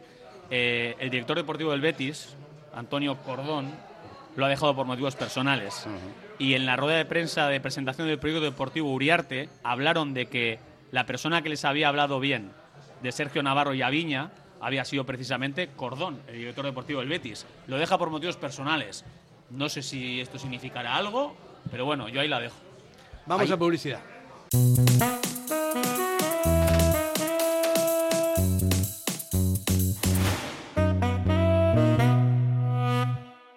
eh, el director deportivo del Betis, Antonio Cordón, lo ha dejado por motivos personales. Y en la rueda de prensa de presentación del proyecto deportivo Uriarte hablaron de que la persona que les había hablado bien de Sergio Navarro y Aviña había sido precisamente Cordón, el director deportivo del Betis. Lo deja por motivos personales. No sé si esto significará algo, pero bueno, yo ahí la dejo. Vamos Ahí. a publicidad.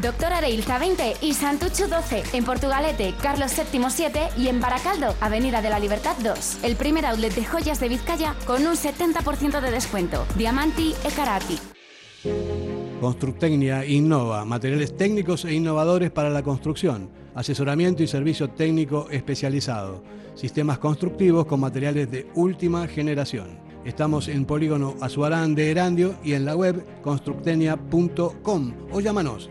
Doctor Areilza 20 y Santucho 12. En Portugalete, Carlos VII 7 y en Baracaldo, Avenida de la Libertad 2. El primer outlet de joyas de Vizcaya con un 70% de descuento. Diamanti e Karati. Constructecnia innova, materiales técnicos e innovadores para la construcción, asesoramiento y servicio técnico especializado, sistemas constructivos con materiales de última generación. Estamos en Polígono Azuarán de Erandio y en la web constructenia.com o llámanos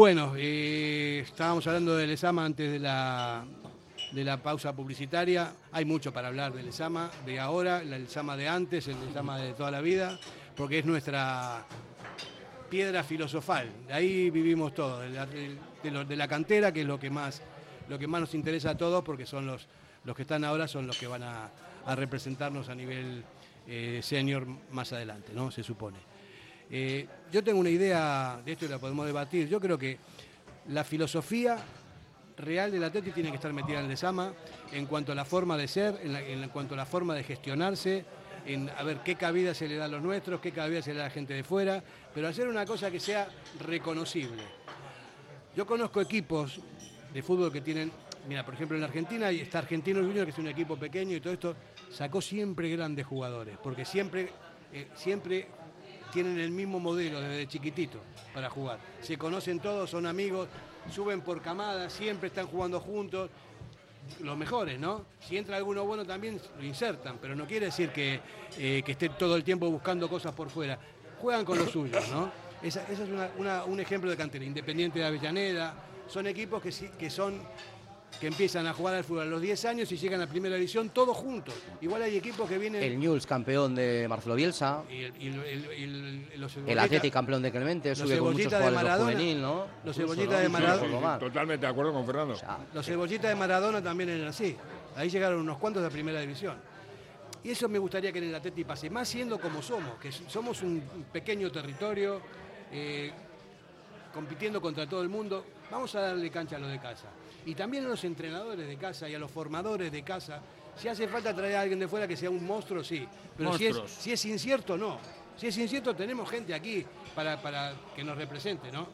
Bueno, eh, estábamos hablando del ESAMA antes de la, de la pausa publicitaria. Hay mucho para hablar del ESAMA de ahora, el ESAMA de antes, el ESAMA de toda la vida, porque es nuestra piedra filosofal. De ahí vivimos todo, de la, de la cantera, que es lo que más, lo que más nos interesa a todos, porque son los, los que están ahora, son los que van a, a representarnos a nivel eh, senior más adelante, ¿no? Se supone. Eh, yo tengo una idea de esto y la podemos debatir. Yo creo que la filosofía real del Atleti tiene que estar metida en el Lesama en cuanto a la forma de ser, en, la- en cuanto a la forma de gestionarse, en a ver qué cabida se le da a los nuestros, qué cabida se le da a la gente de fuera, pero hacer una cosa que sea reconocible. Yo conozco equipos de fútbol que tienen, mira, por ejemplo en Argentina y está Argentino Junior, que es un equipo pequeño y todo esto, sacó siempre grandes jugadores, porque siempre, eh, siempre tienen el mismo modelo desde chiquitito para jugar. Se conocen todos, son amigos, suben por camadas, siempre están jugando juntos. los mejores, ¿no? Si entra alguno bueno también lo insertan, pero no quiere decir que, eh, que esté todo el tiempo buscando cosas por fuera. Juegan con los suyos, ¿no? Esa, esa es una- un ejemplo de cantera. Independiente de Avellaneda, son equipos que, que son que empiezan a jugar al fútbol a los 10 años y llegan a primera división todos juntos. Igual hay equipos que vienen... El Newell's campeón de Marcelo Bielsa. y el, y el- el- el- los El Cebollita- Atlético campeón de Clemente, sube con muchos Cebollita de jugadores de Maradona, juvenil, ¿no? Los cebollitas ¿no? de Maradona. lo. Totalmente de acuerdo con Fernando. Los cebollitas de Maradona también eran así. Ahí llegaron unos cuantos de primera división. Y eso me gustaría que en el Atleti pase, más siendo como somos, que somos un pequeño territorio, eh, compitiendo contra todo el mundo. Vamos a darle cancha a los de casa. Y también a los entrenadores de casa y a los formadores de casa. Si hace falta traer a alguien de fuera que sea un monstruo, sí. Pero si es, si es incierto, no. Si es incierto, tenemos gente aquí para, para que nos represente, ¿no?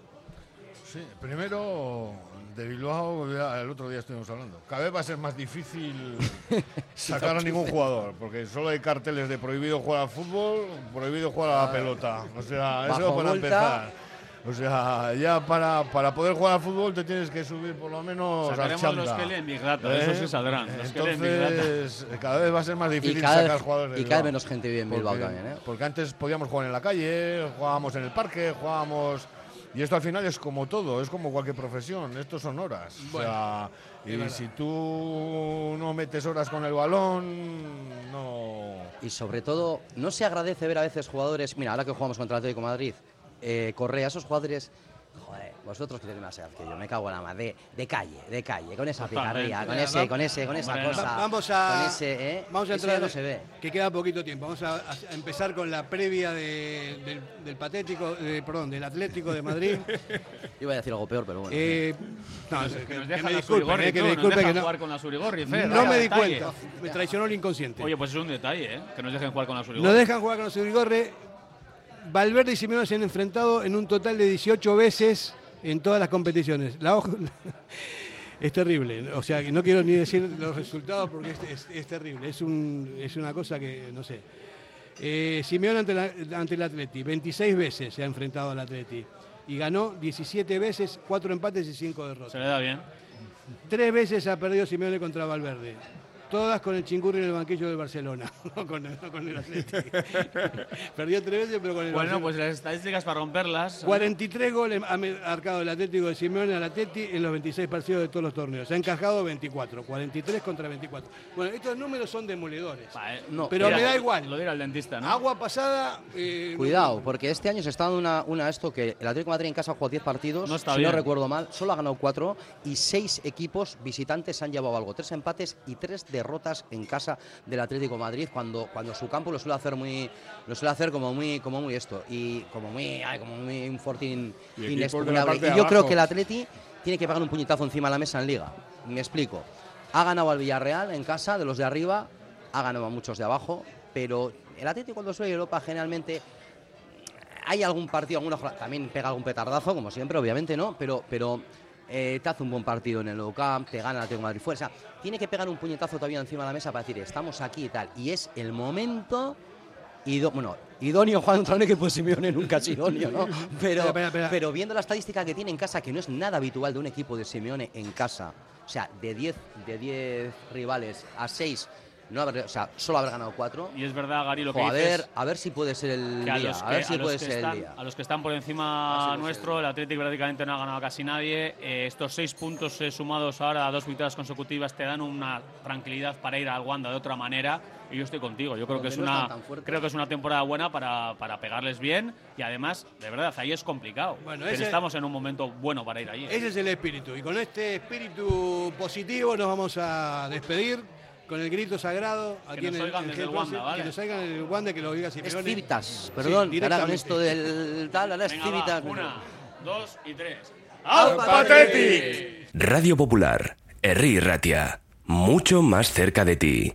Sí, primero de Bilbao, el otro día estuvimos hablando. Cada vez va a ser más difícil sacar a ningún jugador, porque solo hay carteles de prohibido jugar al fútbol, prohibido jugar a la pelota. O sea, eso para empezar. O sea, ya para, para poder jugar al fútbol te tienes que subir por lo menos al Sacaremos chanda. los que leen Big Data, eso sí saldrán, los que leen Big Entonces, cada vez va a ser más difícil cada sacar vez- jugadores de y cada vez menos gente vive en Bilbao Porque- también, ¿eh? Porque antes podíamos jugar en la calle, jugábamos en el parque, jugábamos... Y esto al final es como todo, es como cualquier profesión, estos son horas. o sea, y verdad. si tú no metes horas con el balón, no... Y sobre todo, no se agradece ver a veces jugadores. Mira, ahora que jugamos contra el Atlético de Madrid, eh, Correa, esos jugadores. Joder, vosotros que tenéis más edad que yo, me cago en la madre. De, de calle, de calle, con esa picardía, con ese, con ese, con esa Bueno, cosa. Va- Vamos a, Con ese, ¿eh? vamos a entrar, ya no se ve. que queda poquito tiempo. Vamos a, a empezar con la previa de- del, del patético, de- perdón, del Atlético de Madrid. Iba a decir algo peor, pero bueno. Eh, no, que, Que nos que deja me la disculpen, Surigorri, eh, que me nos disculpen que no, jugar con la Surigorri, Fer, no me di detalle. cuenta. Me traicionó el inconsciente. Oye, pues es un detalle, ¿eh? Que nos dejen jugar con la Surigorri. No dejan jugar con los Urigorre. Valverde y Simeone se han enfrentado en un total de 18 veces en todas las competiciones. La hoja- es terrible. O sea, no quiero ni decir los resultados porque es, es- es terrible. Es, un, es una cosa que, no sé. Eh, Simeone ante, la- ante el Atleti. 26 veces se ha enfrentado al Atleti. Y ganó 17 veces, 4 empates y 5 Se derrotas. le da bien. Tres veces ha perdido Simeone contra Valverde. Todas con el chingurri en el banquillo del Barcelona, no con, no con el Atleti. Perdió tres veces, pero con el Bueno, Barcelona. pues las estadísticas para romperlas. 43 goles ha marcado el Atlético de Simeone al Atleti en los 26 partidos de todos los torneos. Se ha encajado 24, 43 contra 24. Bueno, estos números son demoledores. Eh, No, pero mira, me da igual. Lo dirá el dentista, ¿no? Agua pasada. eh, Cuidado, porque este año se está dando una, una esto que el Atlético de Madrid en casa ha jugado 10 partidos, No está si bien. no recuerdo mal, solo ha ganado 4 y 6 equipos visitantes han llevado algo, 3 empates y 3 derrotas en casa del Atlético de Madrid cuando, cuando su campo lo suele hacer muy lo suele hacer como muy como muy esto y como muy ay, como muy un fortín Y yo creo que el Atleti tiene que pegar un puñetazo encima de la mesa en liga. Me explico. Ha ganado al Villarreal en casa de los de arriba, ha ganado a muchos de abajo, pero el Atlético cuando suele Europa generalmente hay algún partido, alguna jornada- también pega algún petardazo, como siempre, obviamente, ¿no? Pero, pero eh, te hace un buen partido en el Nou Camp, te gana el Atlético de Madrid sea, tiene que pegar un puñetazo todavía encima de la mesa para decir, estamos aquí y tal. Y es el momento. ido- bueno, idóneo Juan Antonio, que pues Simeone nunca es idóneo, ¿no? Pero, Espera, espera, espera. pero viendo la estadística que tiene en casa, que no es nada habitual de un equipo de Simeone en casa, o sea, de 10 de 10 rivales a 6, no haber, o sea, solo haber ganado 4. Y es verdad, Gary, lo que a ver, a ver si puede ser el que a día, a que, ver si a puede ser están, el día. a los que están por encima A si nuestro, el Atlético prácticamente no ha ganado casi nadie. Eh, estos seis puntos eh, sumados ahora a dos victorias consecutivas te dan una tranquilidad para ir al Wanda de otra manera. Y yo estoy contigo. Yo creo que es no una creo que es una temporada buena para, para pegarles bien y además, de verdad, ahí es complicado. Bueno, pero ese- estamos en un momento bueno para ir allí. Ese es el espíritu. Y con este espíritu positivo nos vamos a despedir con el grito sagrado. Aquí nos en el, oigan en desde el Gel Closet, Wanda, ¿vale? Que nos oigan en el Wanda, que lo Simeone. Civitas, Sí, perdón, que ahora con directamente. esto del tal, ahora es Venga, va, Civitas. una, dos y tres. ¡Al Pathetic! Radio Popular, Herri Ratia. Mucho más cerca de ti.